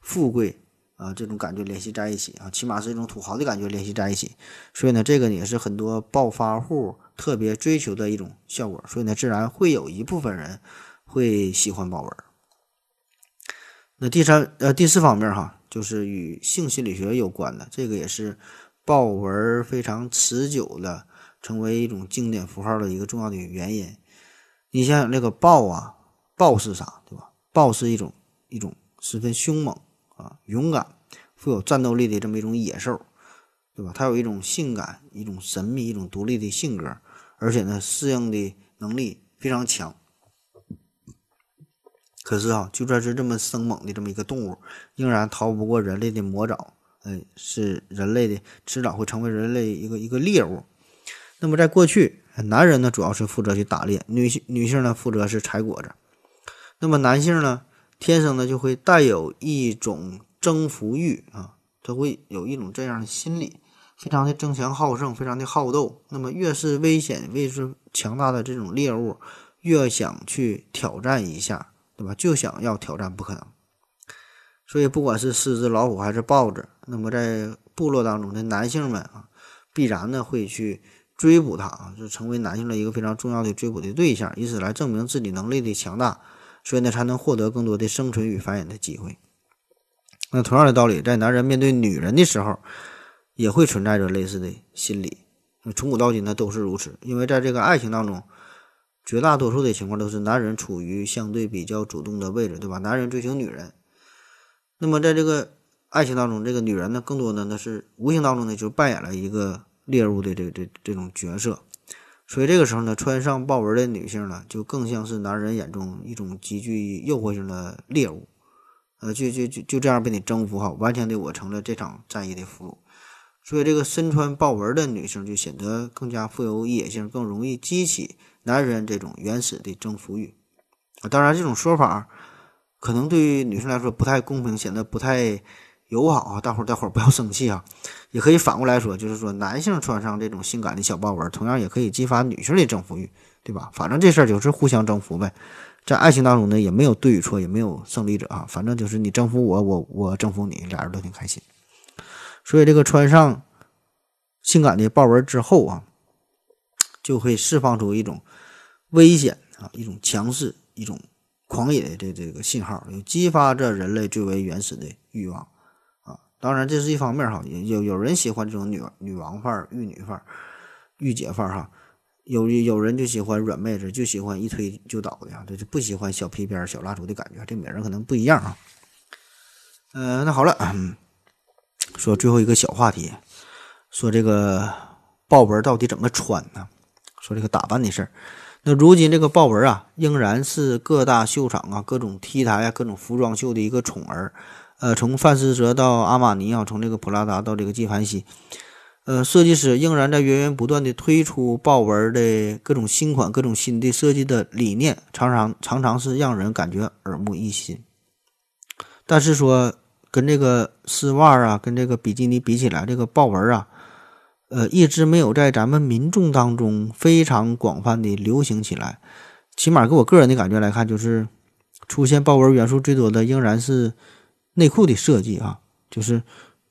富贵。啊，这种感觉联系在一起啊，起码是一种土豪的感觉联系在一起，所以呢，这个也是很多暴发户特别追求的一种效果，所以呢，自然会有一部分人会喜欢豹纹。那第三呃第四方面哈，就是与性心理学有关的，这个也是豹纹非常持久的成为一种经典符号的一个重要的原因。你想想这个豹啊，豹是啥，对吧？豹是一种一种十分凶猛。啊，勇敢、富有战斗力的这么一种野兽，对吧？它有一种性感、一种神秘、一种独立的性格，而且呢，适应的能力非常强。可是啊，就算是这么生猛的这么一个动物，仍然逃不过人类的魔爪，哎，是人类的迟早会成为人类一个一个猎物。那么在过去，男人呢主要是负责去打猎，女性女性呢负责是采果子。那么男性呢，天生呢就会带有一种征服欲啊，他会有一种这样的心理，非常的争强好胜，非常的好斗。那么越是危险、越是强大的这种猎物，越想去挑战一下，对吧？就想要挑战不可能。所以不管是狮子、老虎还是豹子，那么在部落当中的男性们啊，必然呢会去追捕它啊，就成为男性的一个非常重要的追捕的对象，以此来证明自己能力的强大。所以呢，才能获得更多的生存与繁衍的机会。那同样的道理，在男人面对女人的时候，也会存在着类似的心理。从古到今呢，都是如此。因为在这个爱情当中，绝大多数的情况都是男人处于相对比较主动的位置，对吧？男人追求女人。那么在这个爱情当中，这个女人呢，更多的呢是无形当中呢，就扮演了一个猎物的这这这种角色。所以这个时候呢，穿上豹纹的女性呢，就更像是男人眼中一种极具诱惑性的猎物，呃，就就就就这样被你征服哈，完全的我成了这场战役的俘虏。所以这个身穿豹纹的女性就显得更加富有野性，更容易激起男人这种原始的征服欲。啊，当然这种说法可能对于女生来说不太公平，显得不太。友好啊，大伙儿大伙儿不要生气啊，也可以反过来说，就是说男性穿上这种性感的小豹纹，同样也可以激发女性的征服欲，对吧？反正这事儿就是互相征服呗，在爱情当中呢，也没有对与错，也没有胜利者啊，反正就是你征服我，我我征服你，俩人都挺开心。所以这个穿上性感的豹纹之后啊，就会释放出一种危险啊，一种强势，一种狂野的这这个信号，有激发着人类最为原始的欲望啊。当然，这是一方面哈，有有人喜欢这种女女王范儿、玉女范儿、御姐范儿哈，有有人就喜欢软妹子，就喜欢一推就倒的啊，这就不喜欢小皮鞭、小蜡烛的感觉，这每人可能不一样啊。嗯，那好了，说最后一个小话题，说这个豹纹到底怎么穿呢？说这个打扮的事儿。那如今这个豹纹啊，仍然是各大秀场啊、各种 T 台啊、各种服装秀的一个宠儿。呃，从范思哲到阿玛尼啊，从这个普拉达到这个纪梵希，呃，设计师仍然在源源不断的推出豹纹的各种新款、各种新的设计的理念，常常常常是让人感觉耳目一新。但是说跟这个丝袜啊，跟这个比基尼比起来，这个豹纹啊，呃，一直没有在咱们民众当中非常广泛的流行起来。起码给我个人的感觉来看，就是出现豹纹元素最多的仍然是。内裤的设计啊，就是，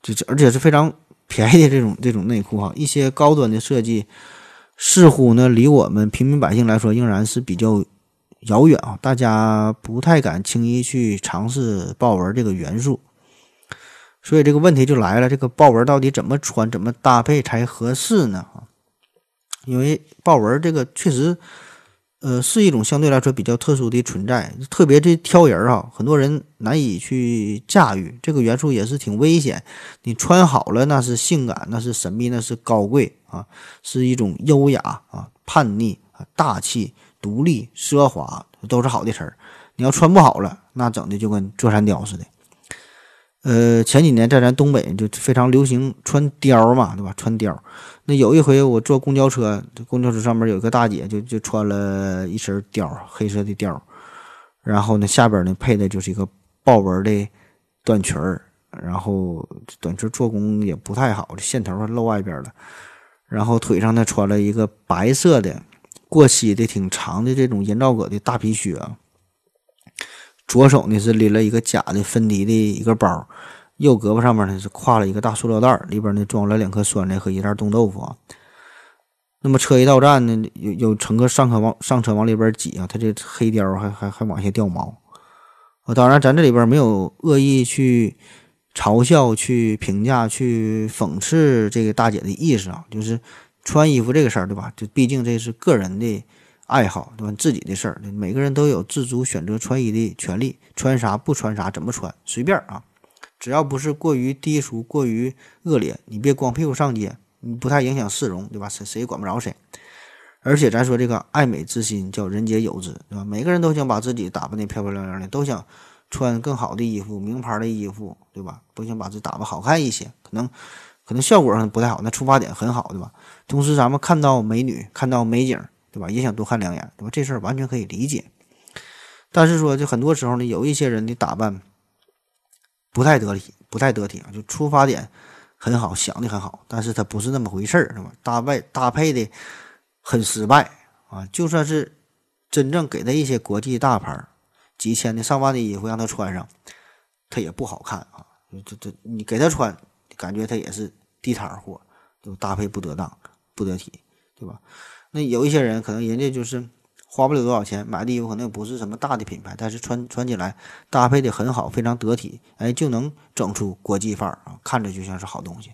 就是而且是非常便宜的这种这种内裤哈。一些高端的设计，似乎呢离我们平民百姓来说仍然是比较遥远啊。大家不太敢轻易去尝试豹纹这个元素，所以这个问题就来了：这个豹纹到底怎么穿、怎么搭配才合适呢？因为豹纹这个确实。呃，是一种相对来说比较特殊的存在，特别这挑人儿哈，很多人难以去驾驭这个元素，也是挺危险。你穿好了，那是性感，那是神秘，那是高贵啊，是一种优雅啊、叛逆啊、大气、独立、奢华，都是好的词儿。你要穿不好了，那整的就跟座山雕似的。呃，前几年在咱东北就非常流行穿貂嘛，对吧？穿貂。那有一回我坐公交车，公交车上面有一个大姐，就就穿了一身貂，黑色的貂，然后呢下边呢配的就是一个豹纹的短裙儿，然后短裙做工也不太好，这线头还露外边了。然后腿上呢穿了一个白色的过膝的挺长的这种人造革的大皮靴。左手呢是拎了一个假的芬迪的一个包，右胳膊上面呢是挎了一个大塑料袋，里边呢装了两颗酸菜和一袋冻豆腐啊。那么车一到站呢，有有乘客上车往上车往里边挤啊，他这黑貂还还还往下掉毛啊。当然，咱这里边没有恶意去嘲笑、去评价、去讽刺这个大姐的意思啊，就是穿衣服这个事儿，对吧？就毕竟这是个人的。爱好对吧？自己的事儿，每个人都有自主选择穿衣的权利，穿啥不穿啥，怎么穿随便啊。只要不是过于低俗、过于恶劣，你别光屁股上街，你不太影响市容，对吧？谁谁也管不着谁。而且咱说这个爱美之心叫人皆有之，对吧？每个人都想把自己打扮的漂漂亮亮的，都想穿更好的衣服、名牌的衣服，对吧？都想把自己打扮好看一些，可能可能效果上不太好，那出发点很好，对吧？同时咱们看到美女、看到美景，对吧？也想多看两眼，对吧？这事儿完全可以理解。但是说，就很多时候呢，有一些人的打扮。不太得体，不太得体啊！就出发点很好，想的很好，但是他不是那么回事儿，是吧？搭配搭配的很失败啊！就算是真正给他一些国际大牌，几千的、上万的衣服让他穿上，他也不好看啊！这这你给他穿，感觉他也是地摊货，就搭配不得当、不得体，对吧？那有一些人可能人家就是。花不了多少钱，买的衣服可能也不是什么大的品牌，但是穿穿起来搭配的很好，非常得体，哎，就能整出国际范儿啊，看着就像是好东西。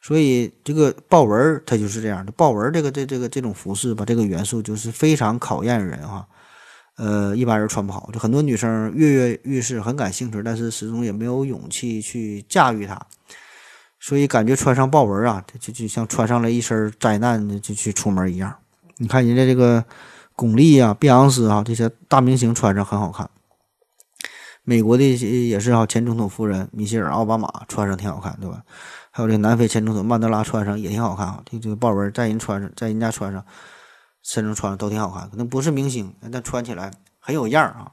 所以这个豹纹儿它就是这样的，豹纹儿这个这这个这种服饰吧，这个元素就是非常考验人哈。呃，一般人穿不好，就很多女生跃跃欲试，很感兴趣，但是始终也没有勇气去驾驭它，所以感觉穿上豹纹啊，就就像穿上了一身灾难就去出门一样。你看人家这个。巩俐啊，碧昂斯啊，这些大明星穿上很好看。美国的也是哈，前总统夫人米歇尔奥巴马穿上挺好看，对吧？还有这南非前总统曼德拉穿上也挺好看啊。这这个豹纹在人穿上，在人家穿上，身上穿上都挺好看。可能不是明星，但穿起来很有样儿啊。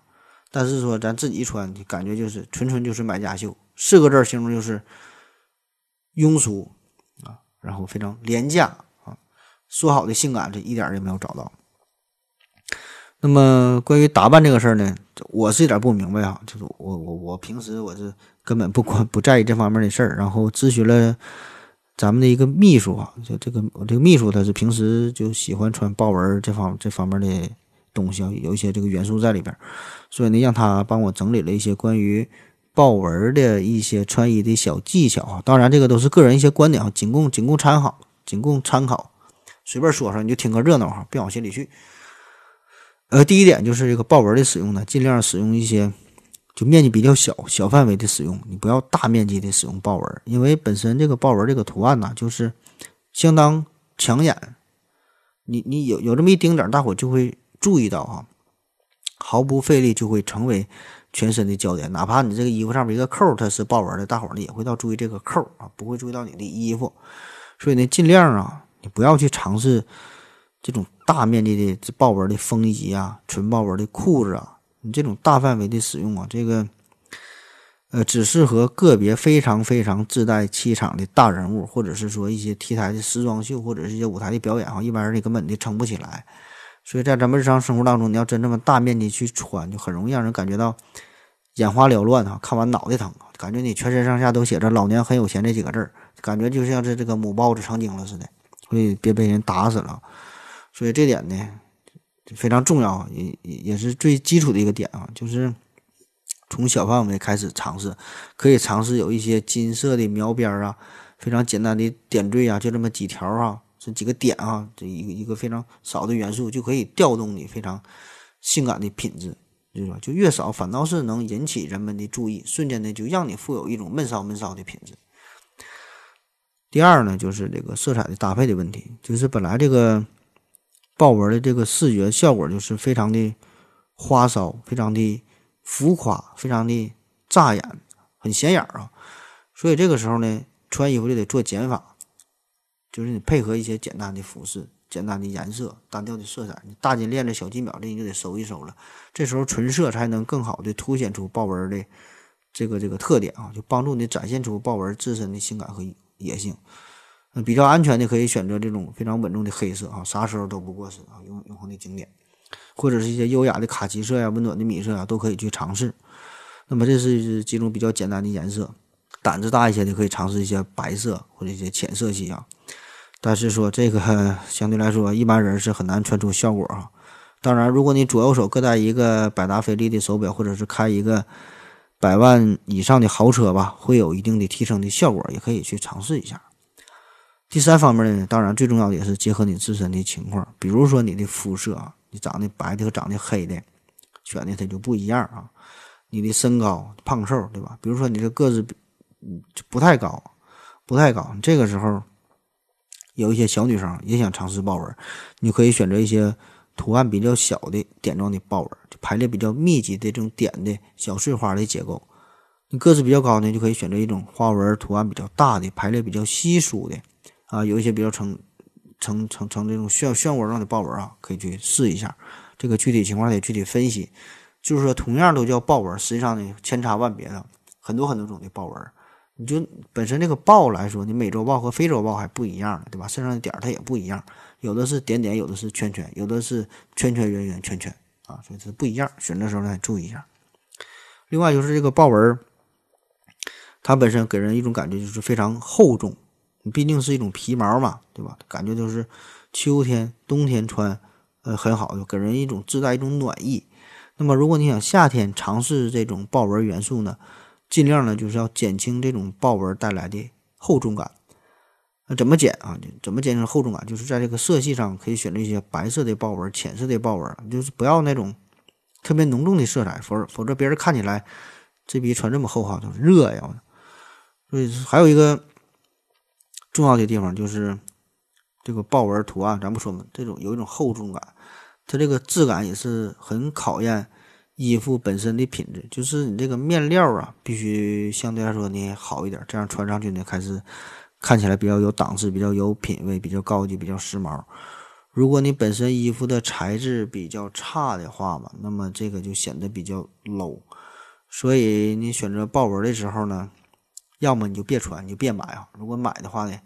但是说咱自己穿，感觉就是纯纯就是买家秀，四个字形容就是庸俗啊，然后非常廉价啊。说好的性感，这一点也没有找到。那么关于打扮这个事儿呢，我是有点不明白啊。就是我我我平时我是根本不管不在意这方面的事儿，然后咨询了咱们的一个秘书啊，就这个我这个秘书他是平时就喜欢穿豹纹这方这方面的东西啊，有一些这个元素在里边，所以呢让他帮我整理了一些关于豹纹的一些穿衣的小技巧啊。当然这个都是个人一些观点啊，仅供仅供参考，仅供参考，随便说说你就听个热闹哈，别往心里去。呃，第一点就是这个豹纹的使用呢，尽量使用一些就面积比较小、小范围的使用，你不要大面积的使用豹纹，因为本身这个豹纹这个图案呢，就是相当抢眼，你你有有这么一丁点儿，大伙就会注意到哈，毫不费力就会成为全身的焦点，哪怕你这个衣服上面一个扣它是豹纹的，大伙呢也会到注意这个扣啊，不会注意到你的衣服，所以呢，尽量啊，你不要去尝试。这种大面积的这豹纹的风衣啊，纯豹纹的裤子啊，你这种大范围的使用啊，这个，呃，只适合个别非常非常自带气场的大人物，或者是说一些 T 台的时装秀，或者是一些舞台的表演啊，一般人你根本就撑不起来。所以在咱们日常生活当中，你要真这么大面积去穿，就很容易让人感觉到眼花缭乱啊，看完脑袋疼，感觉你全身上下都写着“老娘很有钱”这几个字儿，感觉就像是这个母豹子成精了似的，所以别被人打死了。所以这点呢非常重要，也也也是最基础的一个点啊，就是从小范围开始尝试，可以尝试有一些金色的描边啊，非常简单的点缀啊，就这么几条啊，这几个点啊，这一个一个非常少的元素就可以调动你非常性感的品质，就是吧？就越少反倒是能引起人们的注意，瞬间呢就让你富有一种闷骚闷骚的品质。第二呢，就是这个色彩的搭配的问题，就是本来这个。豹纹的这个视觉效果就是非常的花哨，非常的浮夸，非常的扎眼，很显眼啊。所以这个时候呢，穿衣服就得做减法，就是你配合一些简单的服饰、简单的颜色、单调的色彩，你大金链子、小金表这你就得收一收了。这时候纯色才能更好的凸显出豹纹的这个这个特点啊，就帮助你展现出豹纹自身的性感和野性。嗯，比较安全的可以选择这种非常稳重的黑色啊，啥时候都不过时啊，永永恒的经典，或者是一些优雅的卡其色呀、温暖的米色啊，都可以去尝试。那么这是几种比较简单的颜色，胆子大一些的可以尝试一些白色或者一些浅色系啊。但是说这个 相对来说，一般人是很难穿出效果啊。当然，如果你左右手各戴一个百达翡丽的手表，或者是开一个百万以上的豪车吧，会有一定的提升的效果，也可以去尝试一下。第三方面呢，当然最重要的也是结合你自身的情况，比如说你的肤色啊，你长得白的和长得黑的，选的它就不一样啊。你的身高胖瘦，对吧？比如说你这个子嗯，就不太高，不太高。这个时候，有一些小女生也想尝试豹纹，你可以选择一些图案比较小的点状的豹纹，就排列比较密集的这种点的小碎花的结构。你个子比较高呢，就可以选择一种花纹图案比较大的、排列比较稀疏的啊，有一些比较成成成成这种漩漩涡状的豹纹啊，可以去试一下。这个具体情况得具体分析。就是说，同样都叫豹纹，实际上呢，千差万别的，很多很多种的豹纹。你就本身这个豹来说，你美洲豹和非洲豹还不一样呢，对吧？身上的点儿它也不一样，有的是点点，有的是圈圈，有的是圈圈圆圆圈圈啊，所以它不一样。选的时候呢，注意一下。另外就是这个豹纹，它本身给人一种感觉就是非常厚重，你毕竟是一种皮毛嘛，对吧？感觉就是秋天、冬天穿，呃，很好，就给人一种自带一种暖意。那么，如果你想夏天尝试这种豹纹元素呢，尽量呢就是要减轻这种豹纹带来的厚重感。那怎么减啊？怎么减轻厚重感？就是在这个色系上可以选择一些白色的豹纹、浅色的豹纹，就是不要那种特别浓重的色彩，否否则别人看起来这逼穿这么厚哈，就热呀。所以还有一个重要的地方就是这个豹纹图案，咱不说嘛，这种有一种厚重感。它这个质感也是很考验衣服本身的品质，就是你这个面料啊，必须相对来说呢好一点，这样穿上去呢开始看起来比较有档次、比较有品位、比较高级、比较时髦。如果你本身衣服的材质比较差的话嘛，那么这个就显得比较 low。所以你选择豹纹的时候呢，要么你就别穿，你就别买啊。如果买的话呢，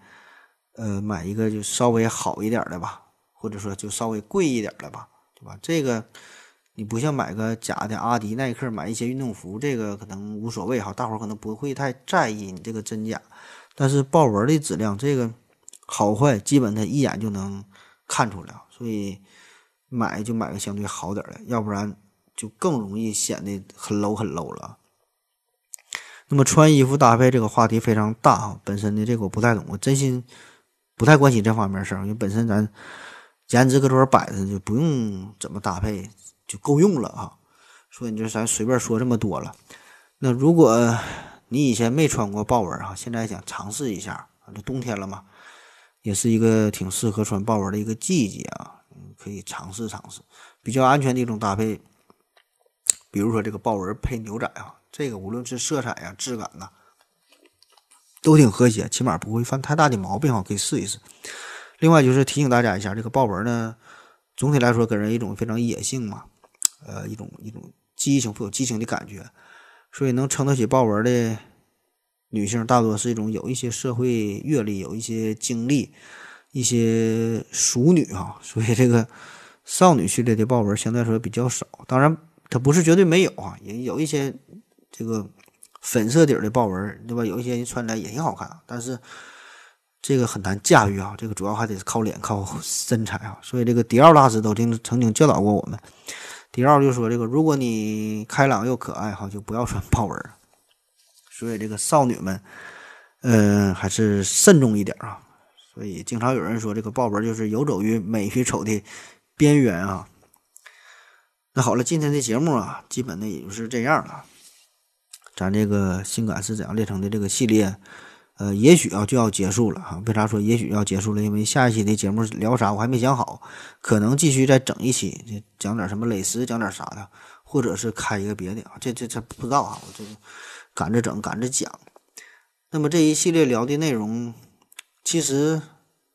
呃，买一个就稍微好一点的吧。或者说就稍微贵一点的吧，对吧？这个你不像买个假的阿迪、耐克，买一些运动服，这个可能无所谓哈，大伙儿可能不会太在意你这个真假。但是豹纹的质量，这个好坏基本它一眼就能看出来，所以买就买个相对好点的，要不然就更容易显得很 low 很 low 了。那么穿衣服搭配这个话题非常大啊，本身的这个我不太懂，我真心不太关心这方面事儿，因为本身咱。颜值搁这摆着，就不用怎么搭配就够用了啊！所以你就咱随便说这么多了。那如果你以前没穿过豹纹啊，现在想尝试一下啊，这冬天了嘛，也是一个挺适合穿豹纹的一个季节啊，可以尝试尝试，比较安全的一种搭配。比如说这个豹纹配牛仔啊，这个无论是色彩呀、质感呐，都挺和谐，起码不会犯太大的毛病啊，可以试一试。另外就是提醒大家一下，这个豹纹呢，总体来说给人一种非常野性嘛，呃，一种一种激情富有激情的感觉，所以能撑得起豹纹的女性，大多是一种有一些社会阅历、有一些经历、一些熟女啊，所以这个少女系列的豹纹相对来说比较少。当然，它不是绝对没有啊，也有一些这个粉色底儿的豹纹，对吧？有一些人穿起来也挺好看，但是。这个很难驾驭啊，这个主要还得靠脸、靠身材啊。所以这个迪奥大师都经曾经教导过我们，迪奥就说：“这个如果你开朗又可爱哈，就不要穿豹纹。”所以这个少女们，嗯，还是慎重一点啊。所以经常有人说，这个豹纹就是游走于美与丑的边缘啊。那好了，今天的节目啊，基本的也就是这样了。咱这个性感是怎样炼成的这个系列。呃，也许啊就要结束了哈。为啥说也许要结束了？因为下一期的节目聊啥我还没想好，可能继续再整一期，讲点什么蕾丝，讲点啥的，或者是开一个别的啊。这这这不知道啊，我这赶着整，赶着讲。那么这一系列聊的内容，其实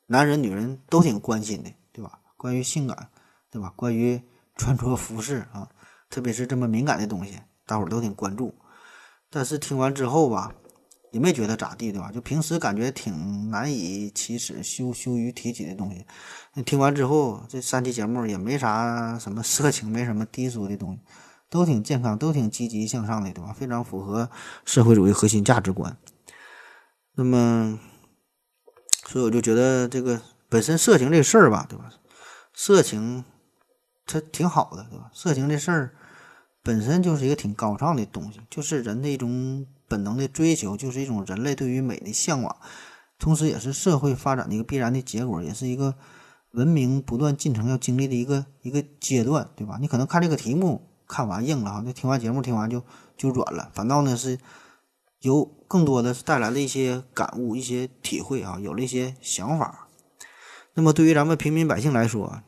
男人女人都挺关心的，对吧？关于性感，对吧？关于穿着服饰啊，特别是这么敏感的东西，大伙儿都挺关注。但是听完之后吧。也没觉得咋地，对吧？就平时感觉挺难以启齿、羞羞于提起的东西，那听完之后，这三期节目也没啥什么色情，没什么低俗的东西，都挺健康，都挺积极向上的，对吧？非常符合社会主义核心价值观。那么，所以我就觉得这个本身色情这事儿吧，对吧？色情它挺好的，对吧？色情这事儿本身就是一个挺高尚的东西，就是人的一种。本能的追求就是一种人类对于美的向往，同时也是社会发展的一个必然的结果，也是一个文明不断进程要经历的一个一个阶段，对吧？你可能看这个题目看完硬了哈，那听完节目听完就就软了，反倒呢是有更多的是带来了一些感悟、一些体会啊，有了一些想法。那么对于咱们平民百姓来说，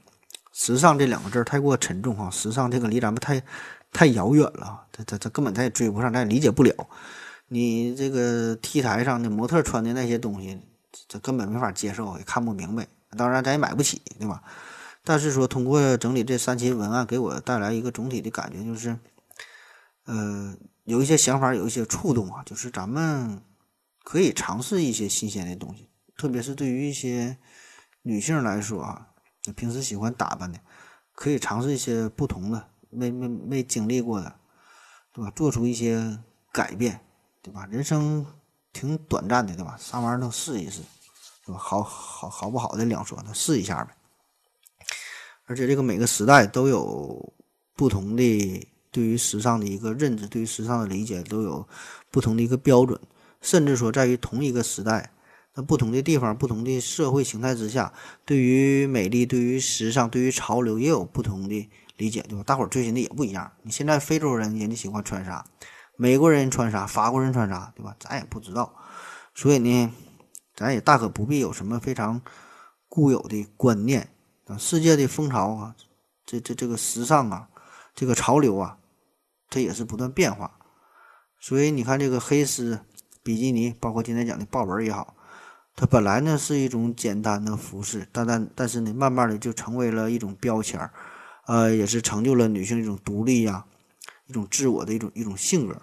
时尚这两个字太过沉重哈，时尚这个离咱们太太遥远了，他他他根本他也追不上，他也理解不了。你这个 T 台上的模特穿的那些东西，这根本没法接受，也看不明白。当然咱也买不起，对吧？但是说通过整理这三期文案，给我带来一个总体的感觉，就是，呃，有一些想法，有一些触动啊，就是咱们可以尝试一些新鲜的东西，特别是对于一些女性来说啊，平时喜欢打扮的，可以尝试一些不同的，没没没经历过的，对吧？做出一些改变，对吧？人生挺短暂的，对吧？啥玩意儿都试一试，对吧？好好好不好的两说，那试一下呗。而且这个每个时代都有不同的对于时尚的一个认知，对于时尚的理解都有不同的一个标准，甚至说在于同一个时代，那不同的地方、不同的社会形态之下，对于美丽、对于时尚、对于潮流也有不同的理解，对吧？大伙儿追寻的也不一样。你现在非洲人人家喜欢穿啥，美国人穿啥，法国人穿啥，对吧？咱也不知道，所以呢，咱也大可不必有什么非常固有的观念。啊，世界的风潮啊，这这这个时尚啊，这个潮流啊，它也是不断变化。所以你看，这个黑丝、比基尼，包括今天讲的豹纹也好，它本来呢是一种简单的服饰，但但但是呢，慢慢的就成为了一种标签儿，呃，也是成就了女性一种独立呀，一种自我的一种一种性格。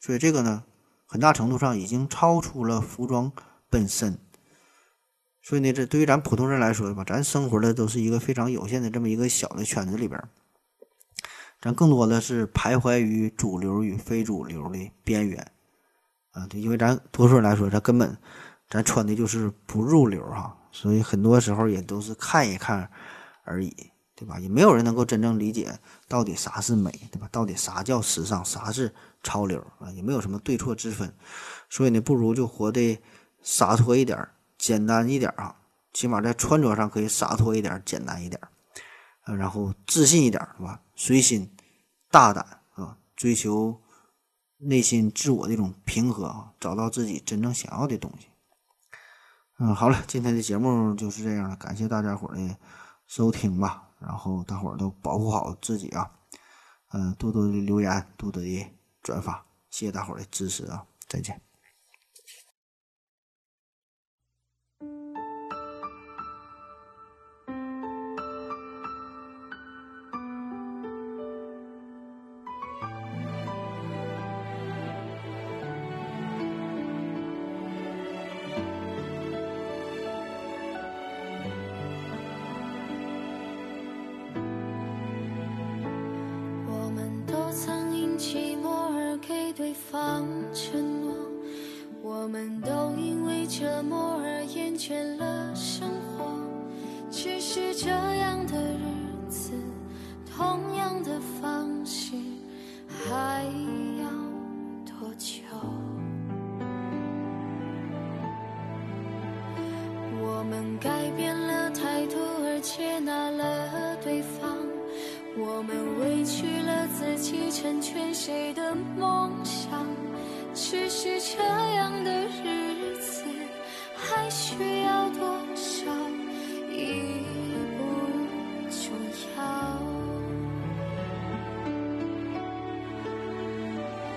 所以这个呢，很大程度上已经超出了服装本身。所以呢，这对于咱普通人来说吧，咱生活的都是一个非常有限的这么一个小的圈子里边，咱更多的是徘徊于主流与非主流的边缘啊。对，因为咱多数人来说，咱根本咱穿的就是不入流哈，所以很多时候也都是看一看而已，对吧？也没有人能够真正理解到底啥是美，对吧？到底啥叫时尚，啥是潮流啊？也没有什么对错之分。所以呢，不如就活得洒脱一点。简单一点啊，起码在穿着上可以洒脱一点，简单一点，呃，然后自信一点，是吧？随心、大胆啊，追求内心自我的一种平和啊，找到自己真正想要的东西。嗯，好了，今天的节目就是这样了，感谢大家伙的收听吧，然后大伙儿都保护好自己啊，嗯，多多的留言，多多的转发，谢谢大伙儿的支持啊，再见。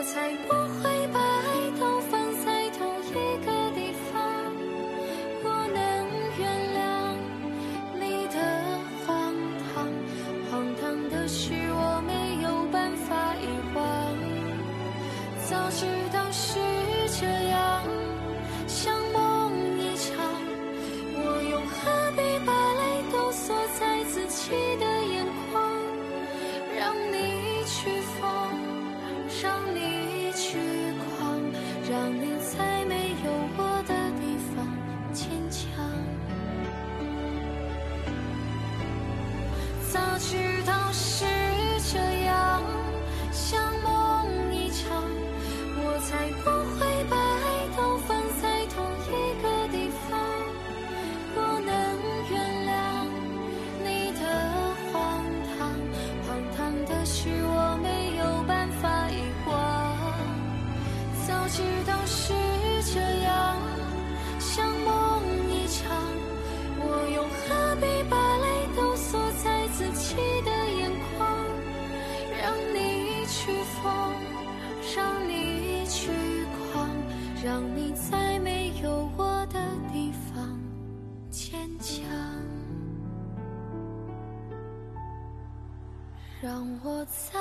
我才不会我在。